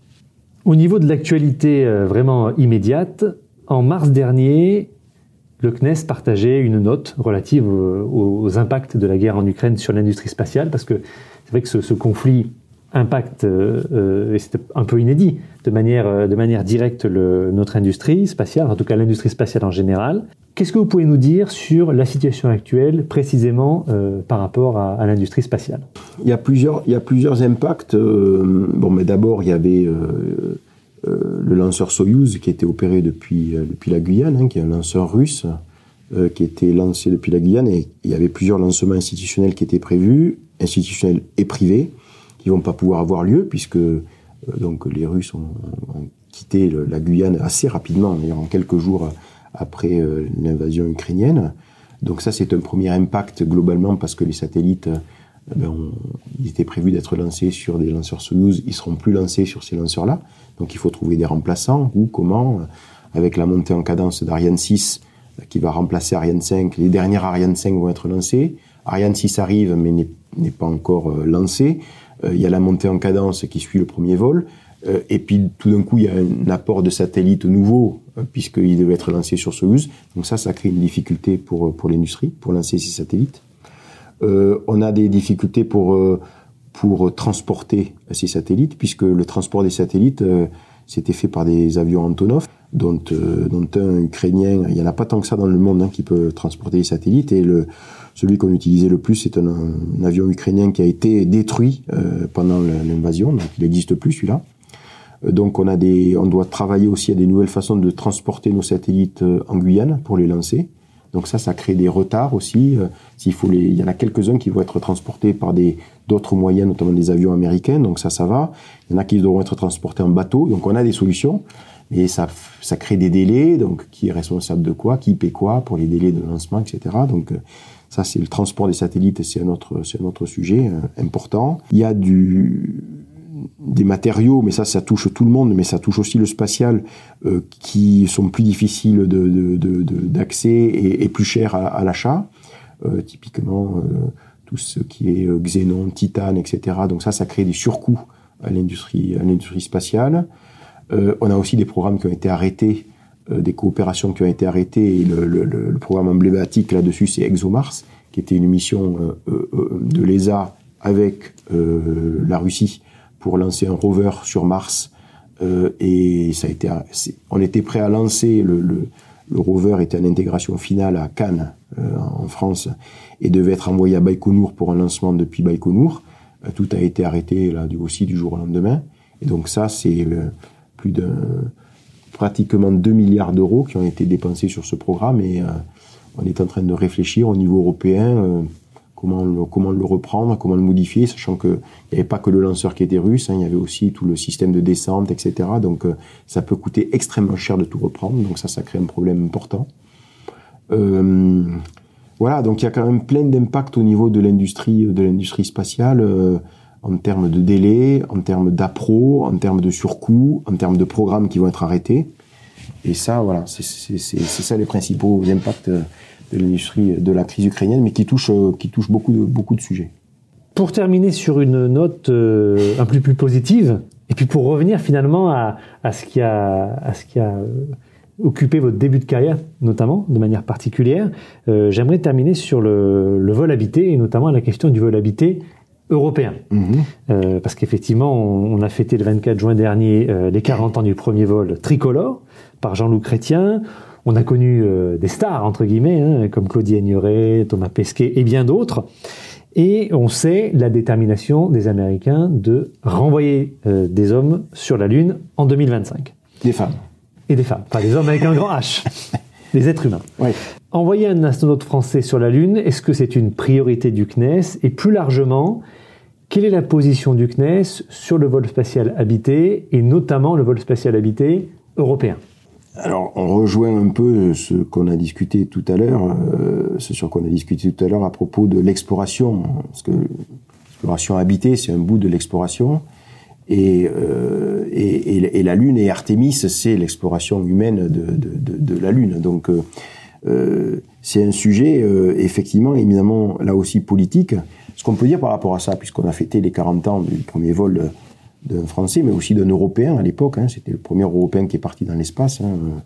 Au niveau de l'actualité vraiment immédiate, en mars dernier, le CNES partageait une note relative aux, aux impacts de la guerre en Ukraine sur l'industrie spatiale, parce que c'est vrai que ce, ce conflit impacte, euh, euh, et c'était un peu inédit, de manière, euh, de manière directe notre industrie spatiale, en tout cas l'industrie spatiale en général. Qu'est-ce que vous pouvez nous dire sur la situation actuelle, précisément euh, par rapport à, l'industrie spatiale? Il y a plusieurs, il y a plusieurs impacts. bon, mais d'abord, il y avait le lanceur Soyuz qui était opéré depuis, depuis la Guyane, hein, qui est un lanceur russe qui était lancé depuis la Guyane. Et il y avait plusieurs lancements institutionnels qui étaient prévus, institutionnels et privés, qui vont pas pouvoir avoir lieu puisque euh, donc les Russes ont, quitté la Guyane assez rapidement, d'ailleurs en quelques jours après euh, l'invasion ukrainienne. Donc ça, c'est un premier impact globalement parce que les satellites, euh, ben, d'être lancés sur des lanceurs Soyuz, ils seront plus lancés sur ces lanceurs-là. Donc il faut trouver des remplaçants ou comment, euh, avec la montée en cadence d'Ariane 6 euh, qui va remplacer Ariane 5, les dernières Ariane 5 vont être lancées. Ariane 6 arrive mais n'est pas encore lancé. Euh, Il y a la montée en cadence qui suit le premier vol. Euh, et puis tout d'un coup, il y a un apport de satellites nouveaux, euh, puisqu'il devait être lancé sur Soyuz. Donc ça, ça crée une difficulté pour, euh, pour l'industrie, pour lancer ces satellites. Euh, on a des difficultés pour, euh, pour transporter ces satellites, puisque le transport des satellites, euh, c'était fait par des avions Antonov, dont, euh, dont un ukrainien, il n'y en a pas tant que ça dans le monde hein, qui peut transporter les satellites, et le, celui qu'on utilisait le plus, c'est un, avion ukrainien qui a été détruit euh, pendant l'invasion, donc il n'existe plus celui-là. Euh, Donc on a des, on doit travailler aussi à des nouvelles façons de transporter nos satellites euh, en Guyane pour les lancer. Donc ça, ça crée des retards aussi. Euh, S'il faut les, il y en a quelques-uns qui vont être transportés par des d'autres moyens, notamment des avions américains. Donc ça, ça va. Il y en a qui devront être transportés en bateau. Donc on a des solutions, mais ça, ça crée des délais, donc qui est responsable de quoi, qui paie quoi pour les délais de lancement, etc. Donc ça, c'est le transport des satellites, c'est un autre, c'est un autre sujet euh, important. Il y a des matériaux, mais ça, ça touche tout le monde, mais ça touche aussi le spatial, euh, qui sont plus difficiles d'accès et, plus chers à, l'achat. Euh, typiquement, tout ce qui est xénon, titane, etc. Donc ça, ça crée des surcoûts à l'industrie, à l'industrie spatiale. On a aussi des programmes qui ont été arrêtés, des coopérations qui ont été arrêtées. Et le, le, le programme emblématique là-dessus, c'est ExoMars, qui était une mission euh, de l'ESA avec la Russie pour lancer un rover sur Mars. et ça a été, on était prêt à lancer le, le, le rover était en intégration finale à Cannes, en France, et devait être envoyé à Baïkonour pour un lancement depuis Baïkonour. tout a été arrêté là aussi du jour au lendemain. Et donc ça, c'est plus de pratiquement 2 milliards d'euros qui ont été dépensés sur ce programme et euh, on est en train de réfléchir au niveau européen euh, comment, le, reprendre, comment le modifier, sachant qu'il n'y avait pas que le lanceur qui était russe, hein, il y avait aussi tout le système de descente, etc. Donc euh, ça peut coûter extrêmement cher de tout reprendre, donc ça, ça crée un problème important. Voilà, donc il y a quand même plein d'impacts au niveau de l'industrie de l'industrie spatiale en termes de délai, en termes d'appro, en termes de surcoût, en termes de programmes qui vont être arrêtés. Et ça, voilà, c'est ça les principaux impacts de l'industrie de la crise ukrainienne, mais qui touche, qui touche beaucoup, de, beaucoup de sujets. Pour terminer sur une note euh, un peu plus positive, et puis pour revenir finalement à, ce qui a, occupé votre début de carrière, notamment de manière particulière, euh, j'aimerais terminer sur le vol habité et notamment la question du vol habité européen. Mmh. Euh, parce qu'effectivement, on, on, a fêté le 24 juin dernier euh, les 40 ans du premier vol tricolore par Jean-Loup Chrétien. On a connu euh, des stars, entre guillemets, hein, comme Claudie Agnoret, Thomas Pesquet et bien d'autres. Et on sait la détermination des Américains de renvoyer des hommes sur la Lune en 2025. Des femmes. Et des femmes. Enfin, des hommes avec un grand H. [laughs] des êtres humains. Oui. Envoyer un astronaute français sur la Lune, est-ce que c'est une priorité du CNES Et plus largement, quelle est la position du CNES sur le vol spatial habité, et notamment le vol spatial habité européen? Alors, on rejoint un peu ce qu'on a discuté tout à l'heure, euh, ce sur quoi on a discuté tout à l'heure à propos de l'exploration, parce que l'exploration habitée, c'est un bout de l'exploration, et, euh, la Lune et Artemis, c'est l'exploration humaine de, la Lune. Donc, euh, c'est un sujet effectivement éminemment là aussi politique. Ce qu'on peut dire par rapport à ça, puisqu'on a fêté les 40 ans du premier vol d'un Français, mais aussi d'un Européen à l'époque. Hein, C'était le premier Européen qui est parti dans l'espace, hein,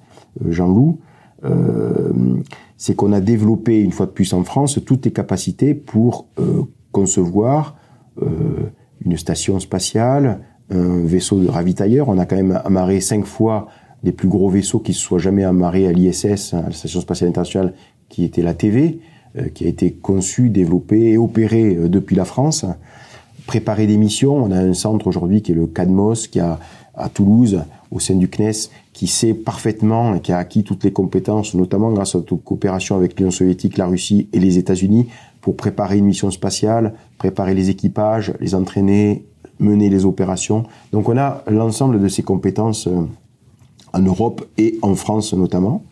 Jean-Loup. Euh, c'est qu'on a développé une fois de plus en France toutes les capacités pour euh, concevoir euh, une station spatiale, un vaisseau de ravitailleur. On a quand même amarré cinq fois les plus gros vaisseaux qui se soient jamais amarrés à l'ISS, à la Station spatiale internationale, qui était la TV, euh, qui a été conçue, développée et opérée euh, depuis la France préparer des missions. On a un centre aujourd'hui qui est le CADMOS, qui a à Toulouse, au sein du CNES, qui sait parfaitement et qui a acquis toutes les compétences, notamment grâce à toute coopération avec l'Union soviétique, la Russie et les États-Unis, pour préparer une mission spatiale, préparer les équipages, les entraîner, mener les opérations. Donc on a l'ensemble de ces compétences euh, en Europe et en France notamment.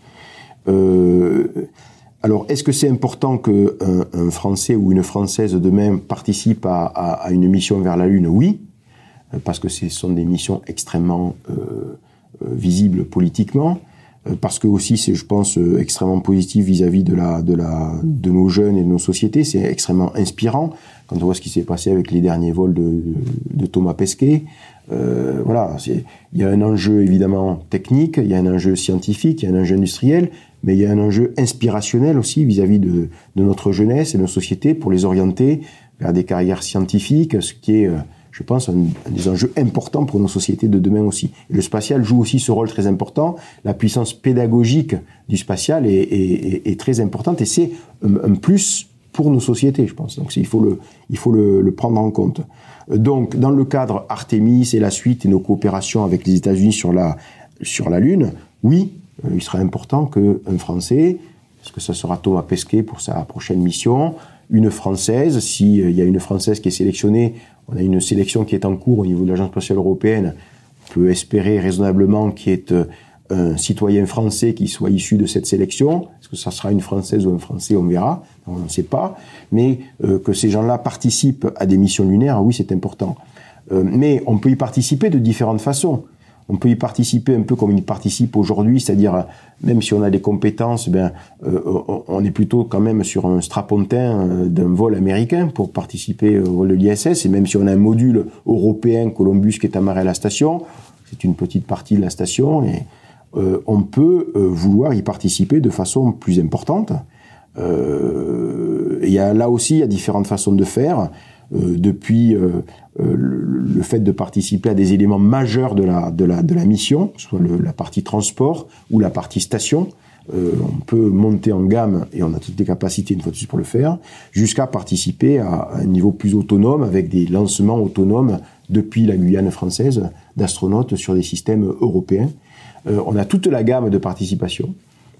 Euh, alors, est-ce que c'est important qu'un un Français ou une Française demain participe à, une mission vers la Lune? Oui, parce que ce sont des missions extrêmement euh, visibles politiquement, parce que aussi c'est, je pense, extrêmement positif vis-à-vis de la, de la, de nos jeunes et de nos sociétés. C'est extrêmement inspirant quand on voit ce qui s'est passé avec les derniers vols de, de Thomas Pesquet. Euh, voilà, il y a un enjeu évidemment technique, il y a un enjeu scientifique, il y a un enjeu industriel, mais il y a un enjeu inspirationnel aussi vis-à-vis de, de, notre jeunesse et de nos sociétés pour les orienter vers des carrières scientifiques, ce qui est, je pense, un, des enjeux importants pour nos sociétés de demain aussi. Le spatial joue aussi ce rôle très important. La puissance pédagogique du spatial est, très importante et c'est un, plus pour nos sociétés, je pense. Donc il faut le, prendre en compte. Donc, dans le cadre Artemis et la suite et nos coopérations avec les États-Unis sur la, Lune, oui, euh, il sera important qu'un Français, parce que ça sera Thomas Pesquet pour sa prochaine mission, une Française, s'il euh, y a une Française qui est sélectionnée, on a une sélection qui est en cours au niveau de l'Agence spatiale européenne peut espérer raisonnablement qu'il y ait euh, un citoyen français qui soit issu de cette sélection. Est-ce que ça sera une Française ou un Français On verra. On ne sait pas. Mais euh, que ces gens-là participent à des missions lunaires, oui, c'est important. Euh, mais on peut y participer de différentes façons. On peut y participer un peu comme il participe aujourd'hui, c'est-à-dire même si on a des compétences, ben euh, on est plutôt quand même sur un strapontin euh, d'un vol américain pour participer au vol de l'ISS. Et même si on a un module européen Columbus qui est amarré à la station, c'est une petite partie de la station euh, on peut vouloir y participer de façon plus importante. il y a là aussi il y a différentes façons de faire. Euh, depuis euh, euh, le, fait de participer à des éléments majeurs de la, de la, de la mission, soit la partie transport ou la partie station. on peut monter en gamme et on a toutes les capacités une fois de plus pour le faire, jusqu'à participer à un niveau plus autonome avec des lancements autonomes depuis la Guyane française d'astronautes sur des systèmes européens. on a toute la gamme de participation.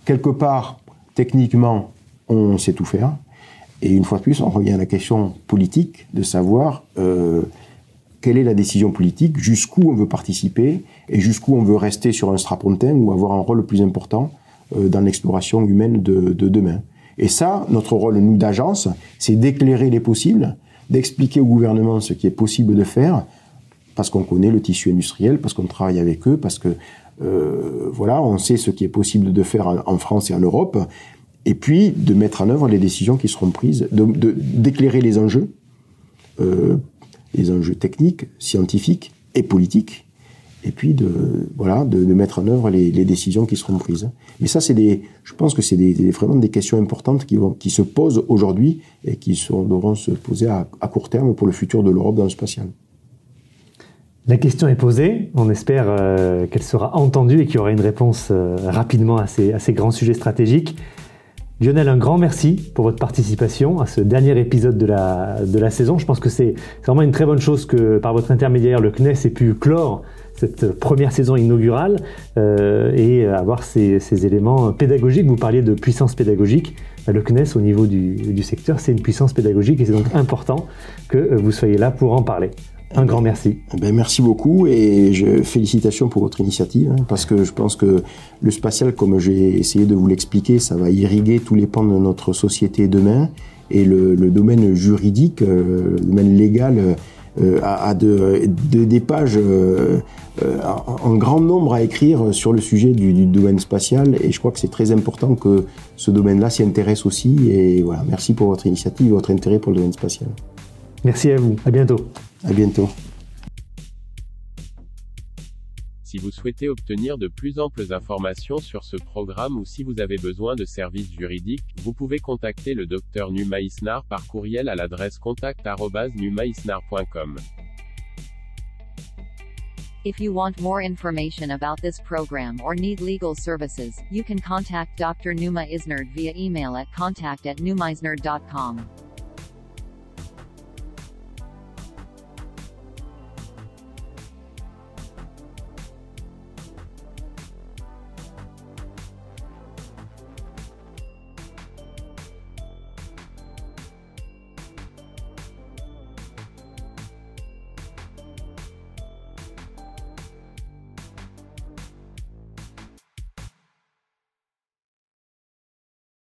Quelque part, techniquement, on sait tout faire. Et une fois de plus, on revient à la question politique de savoir euh, quelle est la décision politique, jusqu'où on veut participer et jusqu'où on veut rester sur un strapontin ou avoir un rôle plus important euh, dans l'exploration humaine de, de, demain. Et ça, notre rôle, nous, d'agence, c'est d'éclairer les possibles, d'expliquer au gouvernement ce qui est possible de faire, parce qu'on connaît le tissu industriel, parce qu'on travaille avec eux, parce que euh, voilà, on sait ce qui est possible de faire en France et en Europe, et puis de mettre en œuvre les décisions qui seront prises, d'éclairer les enjeux, euh, les enjeux techniques, scientifiques et politiques, et puis de voilà de, mettre en œuvre les, décisions qui seront prises. Mais ça, c'est des, je pense que c'est des, vraiment des questions importantes qui vont qui se posent aujourd'hui et qui devront se poser à, à court terme pour le futur de l'Europe dans le spatial. La question est posée, on espère euh, qu'elle sera entendue et qu'il y aura une réponse euh, rapidement à ces, à ces grands sujets stratégiques. Lionel, un grand merci pour votre participation à ce dernier épisode de la, de la saison. Je pense que c'est vraiment une très bonne chose que par votre intermédiaire, le CNES ait pu clore cette première saison inaugurale euh, et avoir ces, ces, éléments pédagogiques. Vous parliez de puissance pédagogique. Le CNES au niveau du, du secteur, c'est une puissance pédagogique et c'est donc important que vous soyez là pour en parler. Un grand merci. Eh ben, merci beaucoup et félicitations pour votre initiative hein, parce que je pense que le spatial, comme j'ai essayé de vous l'expliquer, ça va irriguer tous les pans de notre société demain et le, domaine juridique, euh, le domaine légal euh, a, a de, de, des pages euh, en grand nombre à écrire sur le sujet du, du domaine spatial et je crois que c'est très important que ce domaine-là s'y intéresse aussi et voilà, merci pour votre initiative et votre intérêt pour le domaine spatial. Merci à vous, à bientôt. À bientôt. Si vous souhaitez obtenir de plus amples informations sur ce programme ou si vous avez besoin de services juridiques, vous pouvez contacter le Dr Numa Isnar par courriel à l'adresse contact@numaisnar.com. If you want more information about this program or need legal services, you can contact Dr. Numa Isnard via email at contact at.